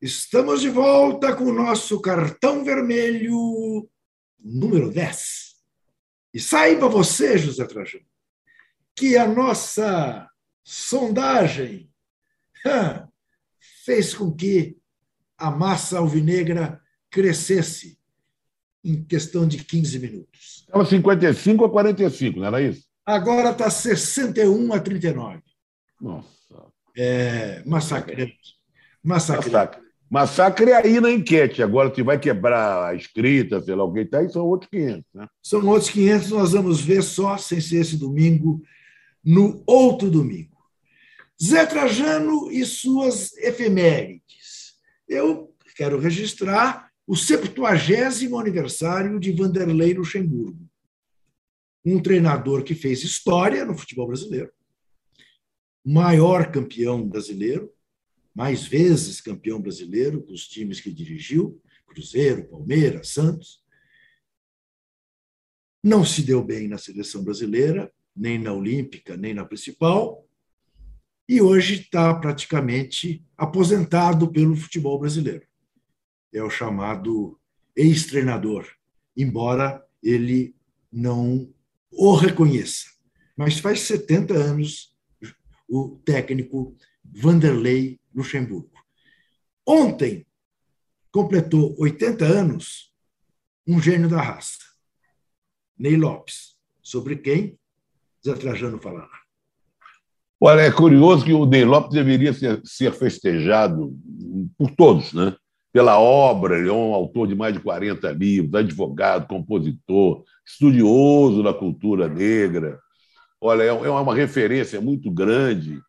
Estamos de volta com o nosso cartão vermelho número 10. E saiba você, José Trajano, que a nossa sondagem fez com que a massa alvinegra crescesse em questão de 15 minutos. Estava 55 a 45, não era isso? Agora está 61 a 39. Nossa. É, massacre. Massacre. Massacre. É aí na enquete. Agora, se vai quebrar a escrita, sei lá que está, aí são outros 500. Né? São outros 500, nós vamos ver só, sem ser esse domingo, no outro domingo. Zé Trajano e suas efemérides. Eu quero registrar o 70 aniversário de Vanderlei Luxemburgo, um treinador que fez história no futebol brasileiro, maior campeão brasileiro, mais vezes campeão brasileiro com os times que dirigiu, Cruzeiro, Palmeiras, Santos. Não se deu bem na seleção brasileira, nem na Olímpica, nem na principal, e hoje está praticamente aposentado pelo futebol brasileiro. É o chamado ex-treinador, embora ele não o reconheça. Mas faz 70 anos o técnico Vanderlei Luxemburgo. Ontem completou 80 anos um gênio da raça, Ney Lopes, sobre quem Zé Trajano falará. Olha, é curioso que o Ney Lopes deveria ser, ser festejado por todos, né? pela obra, ele é um autor de mais de 40 livros, advogado, compositor, estudioso da cultura negra. Olha, é, é uma referência muito grande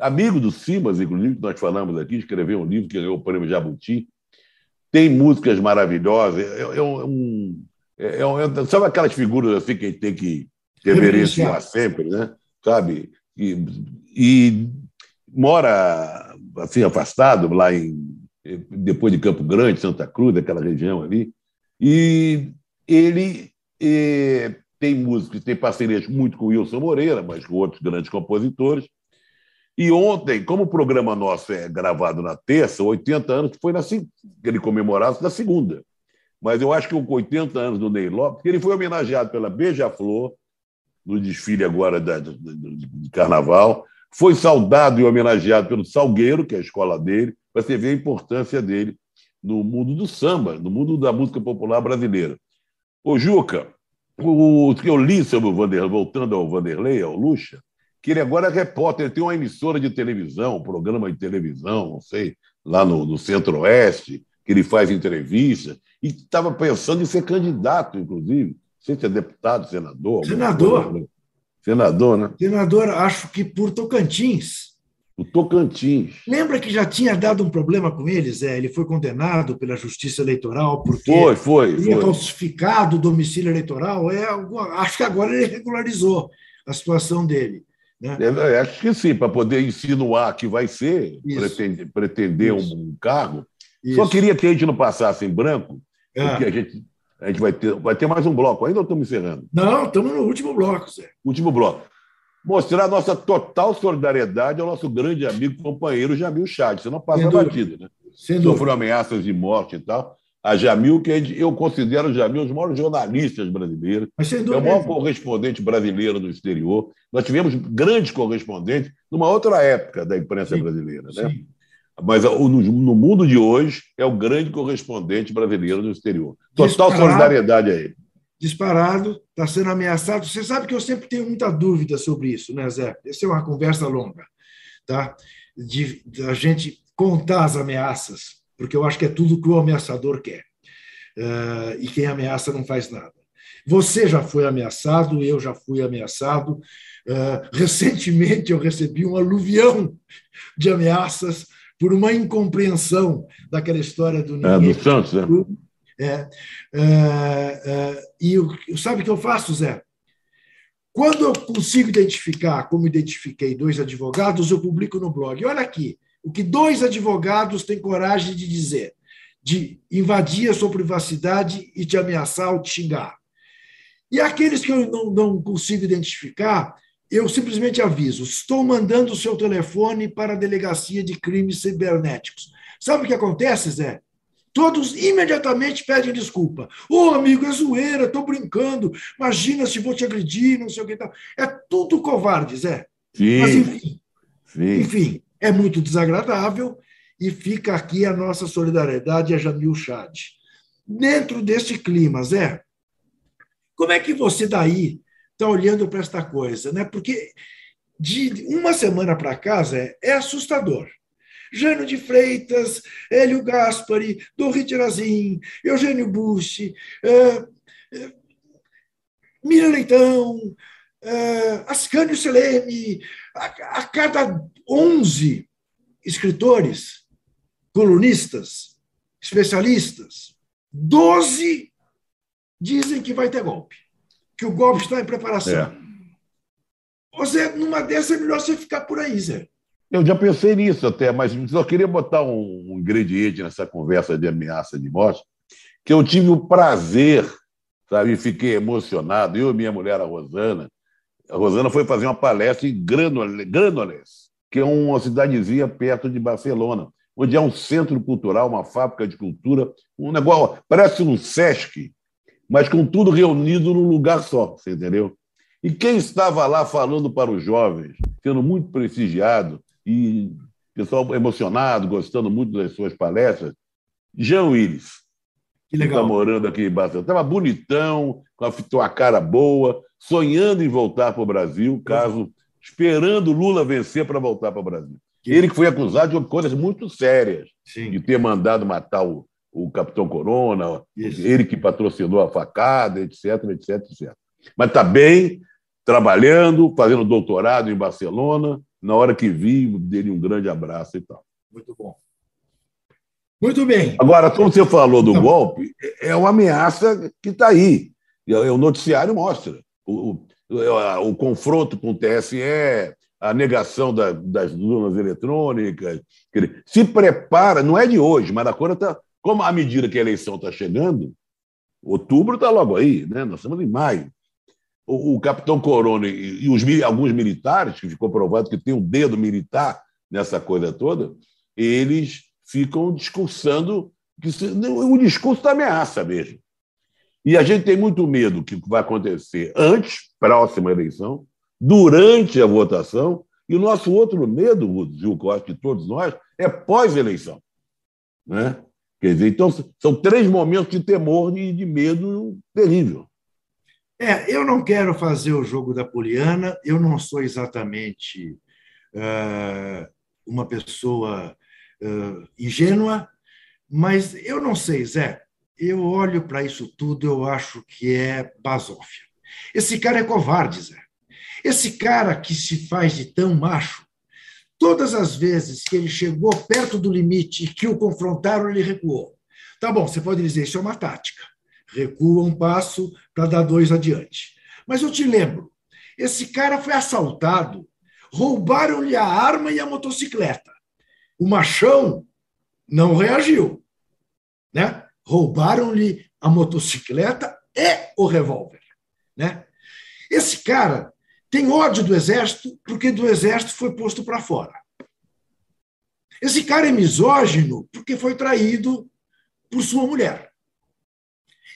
amigo do Simas, inclusive, que nós falamos aqui, escreveu um livro que ganhou o prêmio Jabuti. Tem músicas maravilhosas. É, é, um, é, é, é sabe aquelas figuras assim que a gente tem que reverenciar sempre, né? Sabe? E, e, mora assim afastado lá em depois de Campo Grande, Santa Cruz, aquela região ali. E ele e, tem músicos, tem parcerias muito com Wilson Moreira, mas com outros grandes compositores. E ontem, como o programa nosso é gravado na terça, 80 anos, foi na, que ele comemorasse na segunda. Mas eu acho que com 80 anos do Ney Lopes, ele foi homenageado pela Beija-Flor, no desfile agora da, de, de, carnaval, foi saudado e homenageado pelo Salgueiro, que é a escola dele, para você ver a importância dele no mundo do samba, no mundo da música popular brasileira. Ô, Juca, o que eu li sobre o Vanderlei, voltando ao Vanderlei, ao Lucha, que ele agora é repórter, ele tem uma emissora de televisão, um programa de televisão, não sei, lá no, no Centro-Oeste, que ele faz entrevista, e estava pensando em ser candidato, inclusive. Não sei se é deputado, senador. Senador. Senador, né? Senador, acho que por Tocantins. O Tocantins. Lembra que já tinha dado um problema com ele, Zé? Ele foi condenado pela Justiça Eleitoral porque foi, foi, tinha foi. falsificado o domicílio eleitoral. É, acho que agora ele regularizou a situação dele. Né? É, acho que sim, para poder insinuar que vai ser, pretender, pretender um cargo. Isso. Só queria que a gente não passasse em branco, é. porque a gente, a gente vai, ter, vai ter mais um bloco. Ainda estamos encerrando? Não, estamos no último bloco, Zé. Último bloco. Mostrar a nossa total solidariedade ao nosso grande amigo e companheiro Jamil Chad. Você não passa batido, né? Sofreu ameaças de morte e tal a Jamil, que eu considero o Jamil um dos maiores jornalistas brasileiros. É o maior correspondente brasileiro no exterior. Nós tivemos grandes correspondentes numa outra época da imprensa sim, brasileira. Né? Sim. Mas no, no, mundo de hoje é o grande correspondente brasileiro no exterior. Total disparado, solidariedade a ele. Disparado, está sendo ameaçado. Você sabe que eu sempre tenho muita dúvida sobre isso, né, Zé? Essa é uma conversa longa, tá? De, de a gente contar as ameaças porque eu acho que é tudo que o ameaçador quer. Uh, e quem ameaça não faz nada. Você já foi ameaçado, eu já fui ameaçado. Uh, recentemente eu recebi um aluvião de ameaças por uma incompreensão daquela história do ninguém. É, do Santos, né? É, é, e eu, sabe o que eu faço, Zé? Quando eu consigo identificar, como identifiquei dois advogados, eu publico no blog. Olha aqui, o que dois advogados têm coragem de dizer, de invadir a sua privacidade e te ameaçar ou te xingar. E aqueles que eu não, não consigo identificar, eu simplesmente aviso: estou mandando o seu telefone para a delegacia de crimes cibernéticos. Sabe o que acontece, Zé? Todos imediatamente pedem desculpa. Ô, oh, amigo, é zoeira, estou brincando. Imagina se vou te agredir, não sei o que tal. É tudo covarde, Zé. Sim. Mas, enfim. Sim. Enfim, é muito desagradável e fica aqui a nossa solidariedade a Jamil Chad. Dentro desse clima, Zé, como é que você daí está olhando para esta coisa? Né? Porque de uma semana para Zé, é assustador. Jânio de Freitas, Hélio Gaspari, Dom Ritirazin, Eugênio Bush, uh, Miriam Leitão, uh, Ascânio Selene, a, a cada 11 escritores, colunistas, especialistas, 12 dizem que vai ter golpe, que o golpe está em preparação. É. Você, numa dessas, é melhor você ficar por aí, Zé. Eu já pensei nisso até, mas só queria botar um, ingrediente nessa conversa de ameaça de morte, que eu tive o prazer, sabe, fiquei emocionado, eu e minha mulher, a Rosana. A Rosana foi fazer uma palestra em Granollers, que é uma cidadezinha perto de Barcelona, onde é um centro cultural, uma fábrica de cultura, um negócio, parece um Sesc, mas com tudo reunido num lugar só, você entendeu? E quem estava lá falando para os jovens, sendo muito prestigiado e pessoal emocionado, gostando muito das suas palestras, Jean Willis. Que legal. Está morando aqui em Barcelona. Estava bonitão, com a cara boa, sonhando em voltar para o Brasil, caso esperando Lula vencer para voltar para o Brasil. Ele que foi acusado de coisas muito sérias, Sim. de ter mandado matar o, o Capitão Corona, Isso. ele que patrocinou a facada, etc, etc, etc. Mas está bem, trabalhando, fazendo doutorado em Barcelona. Na hora que vi, dele um grande abraço e tal. Muito bom. Muito bem. Agora, como você falou do golpe, é uma ameaça que está aí. O noticiário mostra. O, o, o, confronto com o TSE, a negação da, das urnas eletrônicas. Se prepara, não é de hoje, mas a coisa está. Como à medida que a eleição está chegando, outubro está logo aí, né? nós estamos em maio o, o capitão Corona e, e os, alguns militares, que ficou provado que tem um dedo militar nessa coisa toda, eles ficam discursando que o discurso da ameaça mesmo. E a gente tem muito medo que vai acontecer antes, próxima eleição, durante a votação, e o nosso outro medo, Gil Costa, de todos nós, é pós-eleição. Né? Quer dizer, então, são três momentos de temor e de medo terrível. É, eu não quero fazer o jogo da Poliana, eu não sou exatamente uh, uma pessoa uh, ingênua, mas eu não sei, Zé. Eu olho para isso tudo, eu acho que é basófia. Esse cara é covarde, Zé. Esse cara que se faz de tão macho, todas as vezes que ele chegou perto do limite e que o confrontaram, ele recuou. Tá bom, você pode dizer, isso é uma tática recua um passo para dar dois adiante. Mas eu te lembro, esse cara foi assaltado, roubaram-lhe a arma e a motocicleta. O machão não reagiu, né? Roubaram-lhe a motocicleta e o revólver, né? Esse cara tem ódio do exército porque do exército foi posto para fora. Esse cara é misógino porque foi traído por sua mulher.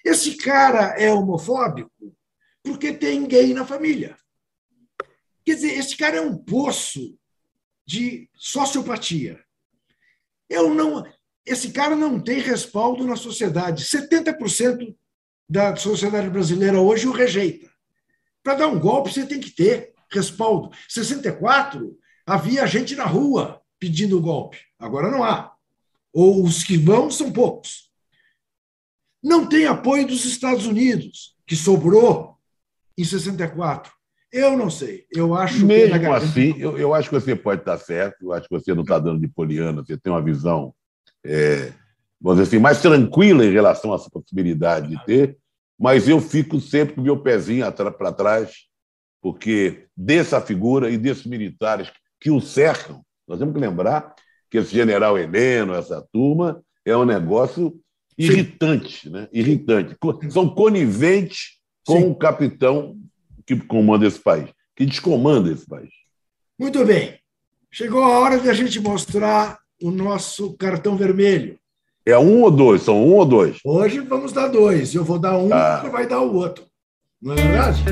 Esse cara é homofóbico porque tem gay na família. Quer dizer, esse cara é um poço de sociopatia. Eu não, esse cara não tem respaldo na sociedade. 70% da sociedade brasileira hoje o rejeita. Para dar um golpe, você tem que ter respaldo. 64 havia gente na rua pedindo golpe. Agora não há. Ou os que vão são poucos. Não tem apoio dos Estados Unidos, que sobrou em 64. Eu não sei. Eu acho Mesmo que assim, eu, eu, acho que você pode estar certo. Eu acho que você não está dando de poliana. Você tem uma visão, é, vamos dizer assim, mais tranquila em relação a essa possibilidade de ter. Mas eu fico sempre com o meu pezinho para trás, porque dessa figura e desses militares que o cercam, nós temos que lembrar que esse general Heleno, essa turma, é um negócio irritante, né? Irritante. São coniventes com Sim. o capitão que comanda esse país, que descomanda esse país. Muito bem. Chegou a hora de a gente mostrar o nosso cartão vermelho. É um ou dois? São um ou dois? Hoje vamos dar dois. Eu vou dar um, ah. você vai dar o outro. Não é verdade?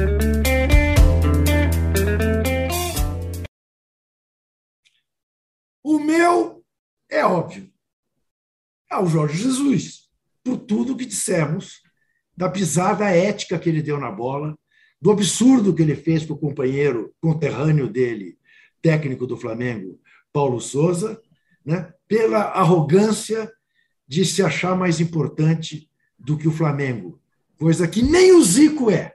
O meu é óbvio. É o Jorge Jesus por tudo que dissemos, da pisada ética que ele deu na bola, do absurdo que ele fez para o companheiro conterrâneo dele, técnico do Flamengo, Paulo Souza, né, pela arrogância de se achar mais importante do que o Flamengo, coisa que nem o Zico é.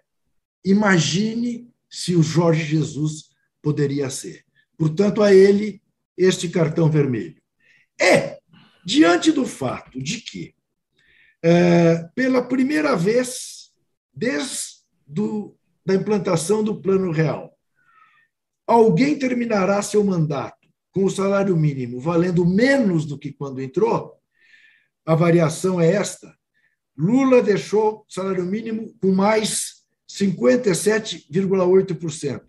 Imagine se o Jorge Jesus poderia ser. Portanto, a ele este cartão vermelho. E, diante do fato de que, é, pela primeira vez, desde do, da implantação do Plano Real, alguém terminará seu mandato com o salário mínimo valendo menos do que quando entrou, a variação é esta. Lula deixou salário mínimo com mais 57,8%.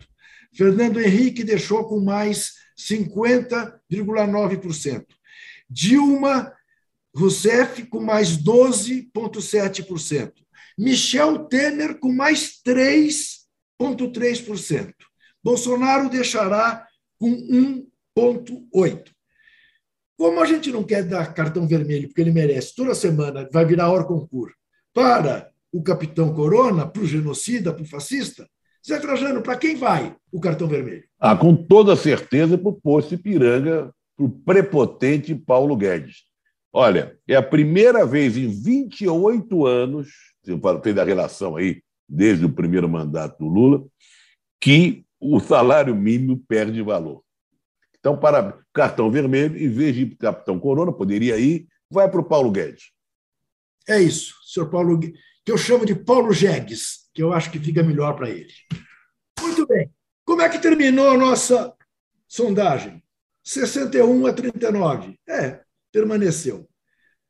Fernando Henrique deixou com mais 50,9%. Dilma Rousseff com mais 12,7%. Michel Temer com mais 3,3%. Bolsonaro deixará com 1,8%. Como a gente não quer dar cartão vermelho, porque ele merece, toda semana vai virar hora concurso, para o capitão Corona, para o genocida, para o fascista, Zé Trajano, para quem vai o cartão vermelho? Ah, com toda certeza para o posto Ipiranga, para o prepotente Paulo Guedes. Olha, é a primeira vez em 28 anos, você fez a relação aí, desde o primeiro mandato do Lula, que o salário mínimo perde valor. Então, para cartão vermelho, em vez de ir para o Capitão Corona, poderia ir, vai para o Paulo Guedes. É isso, senhor Paulo, que eu chamo de Paulo Jegues, que eu acho que fica melhor para ele. Muito bem. Como é que terminou a nossa sondagem? 61 a 39. É, permaneceu.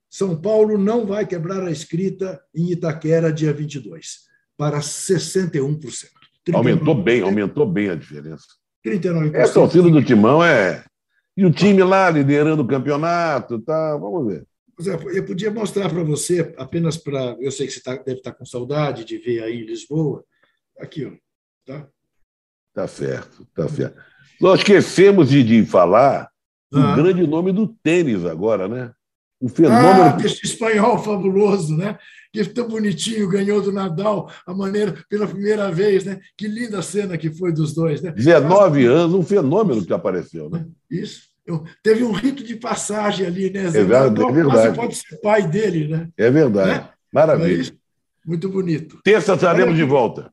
São Paulo não vai quebrar a escrita em Itaquera dia 22, para 61%. Aumentou bem, aumentou bem a diferença. 39%. Essa torcida do Timão é. E o time lá liderando o campeonato, tá? Vamos ver. Eu podia mostrar para você, apenas para. Eu sei que você tá, deve estar tá com saudade de ver aí em Lisboa. Aqui, ó. Tá? Tá certo, tá certo. Nós esquecemos de, de falar do ah. grande nome do tênis agora, né? O fenômeno. Ah, esse espanhol fabuloso, né? Que tão bonitinho, ganhou do Nadal a maneira, pela primeira vez, né? Que linda cena que foi dos dois, né? 19 Mas... anos, um fenômeno que apareceu, né? Isso. Eu, teve um rito de passagem ali, né? É verdade. é verdade. Você pode ser pai dele, né? É verdade. Né? Maravilha. É muito bonito. Terça estaremos de volta.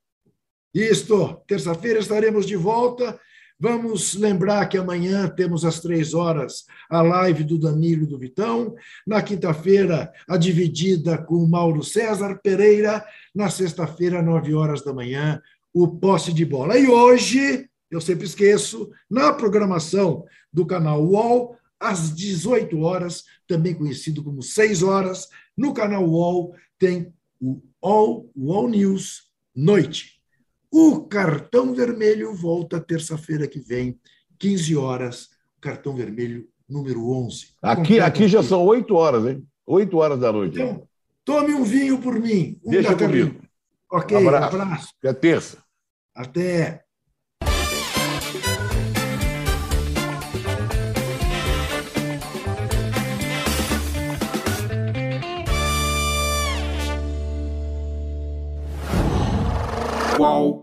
Isto, terça-feira estaremos de volta. Vamos lembrar que amanhã temos às três horas a live do Danilo do Vitão. Na quinta-feira, a dividida com Mauro César Pereira. Na sexta-feira, nove horas da manhã, o posse de bola. E hoje, eu sempre esqueço, na programação do canal UOL, às 18 horas, também conhecido como 6 horas, no canal UOL tem o All UOL News Noite. O cartão vermelho volta terça-feira que vem, 15 horas, cartão vermelho número 11. Aqui, aqui já são 8 horas, hein? 8 horas da noite. Então, tome um vinho por mim. Um Deixa comigo. Ok, um abraço. abraço. Até terça. Até. Qual?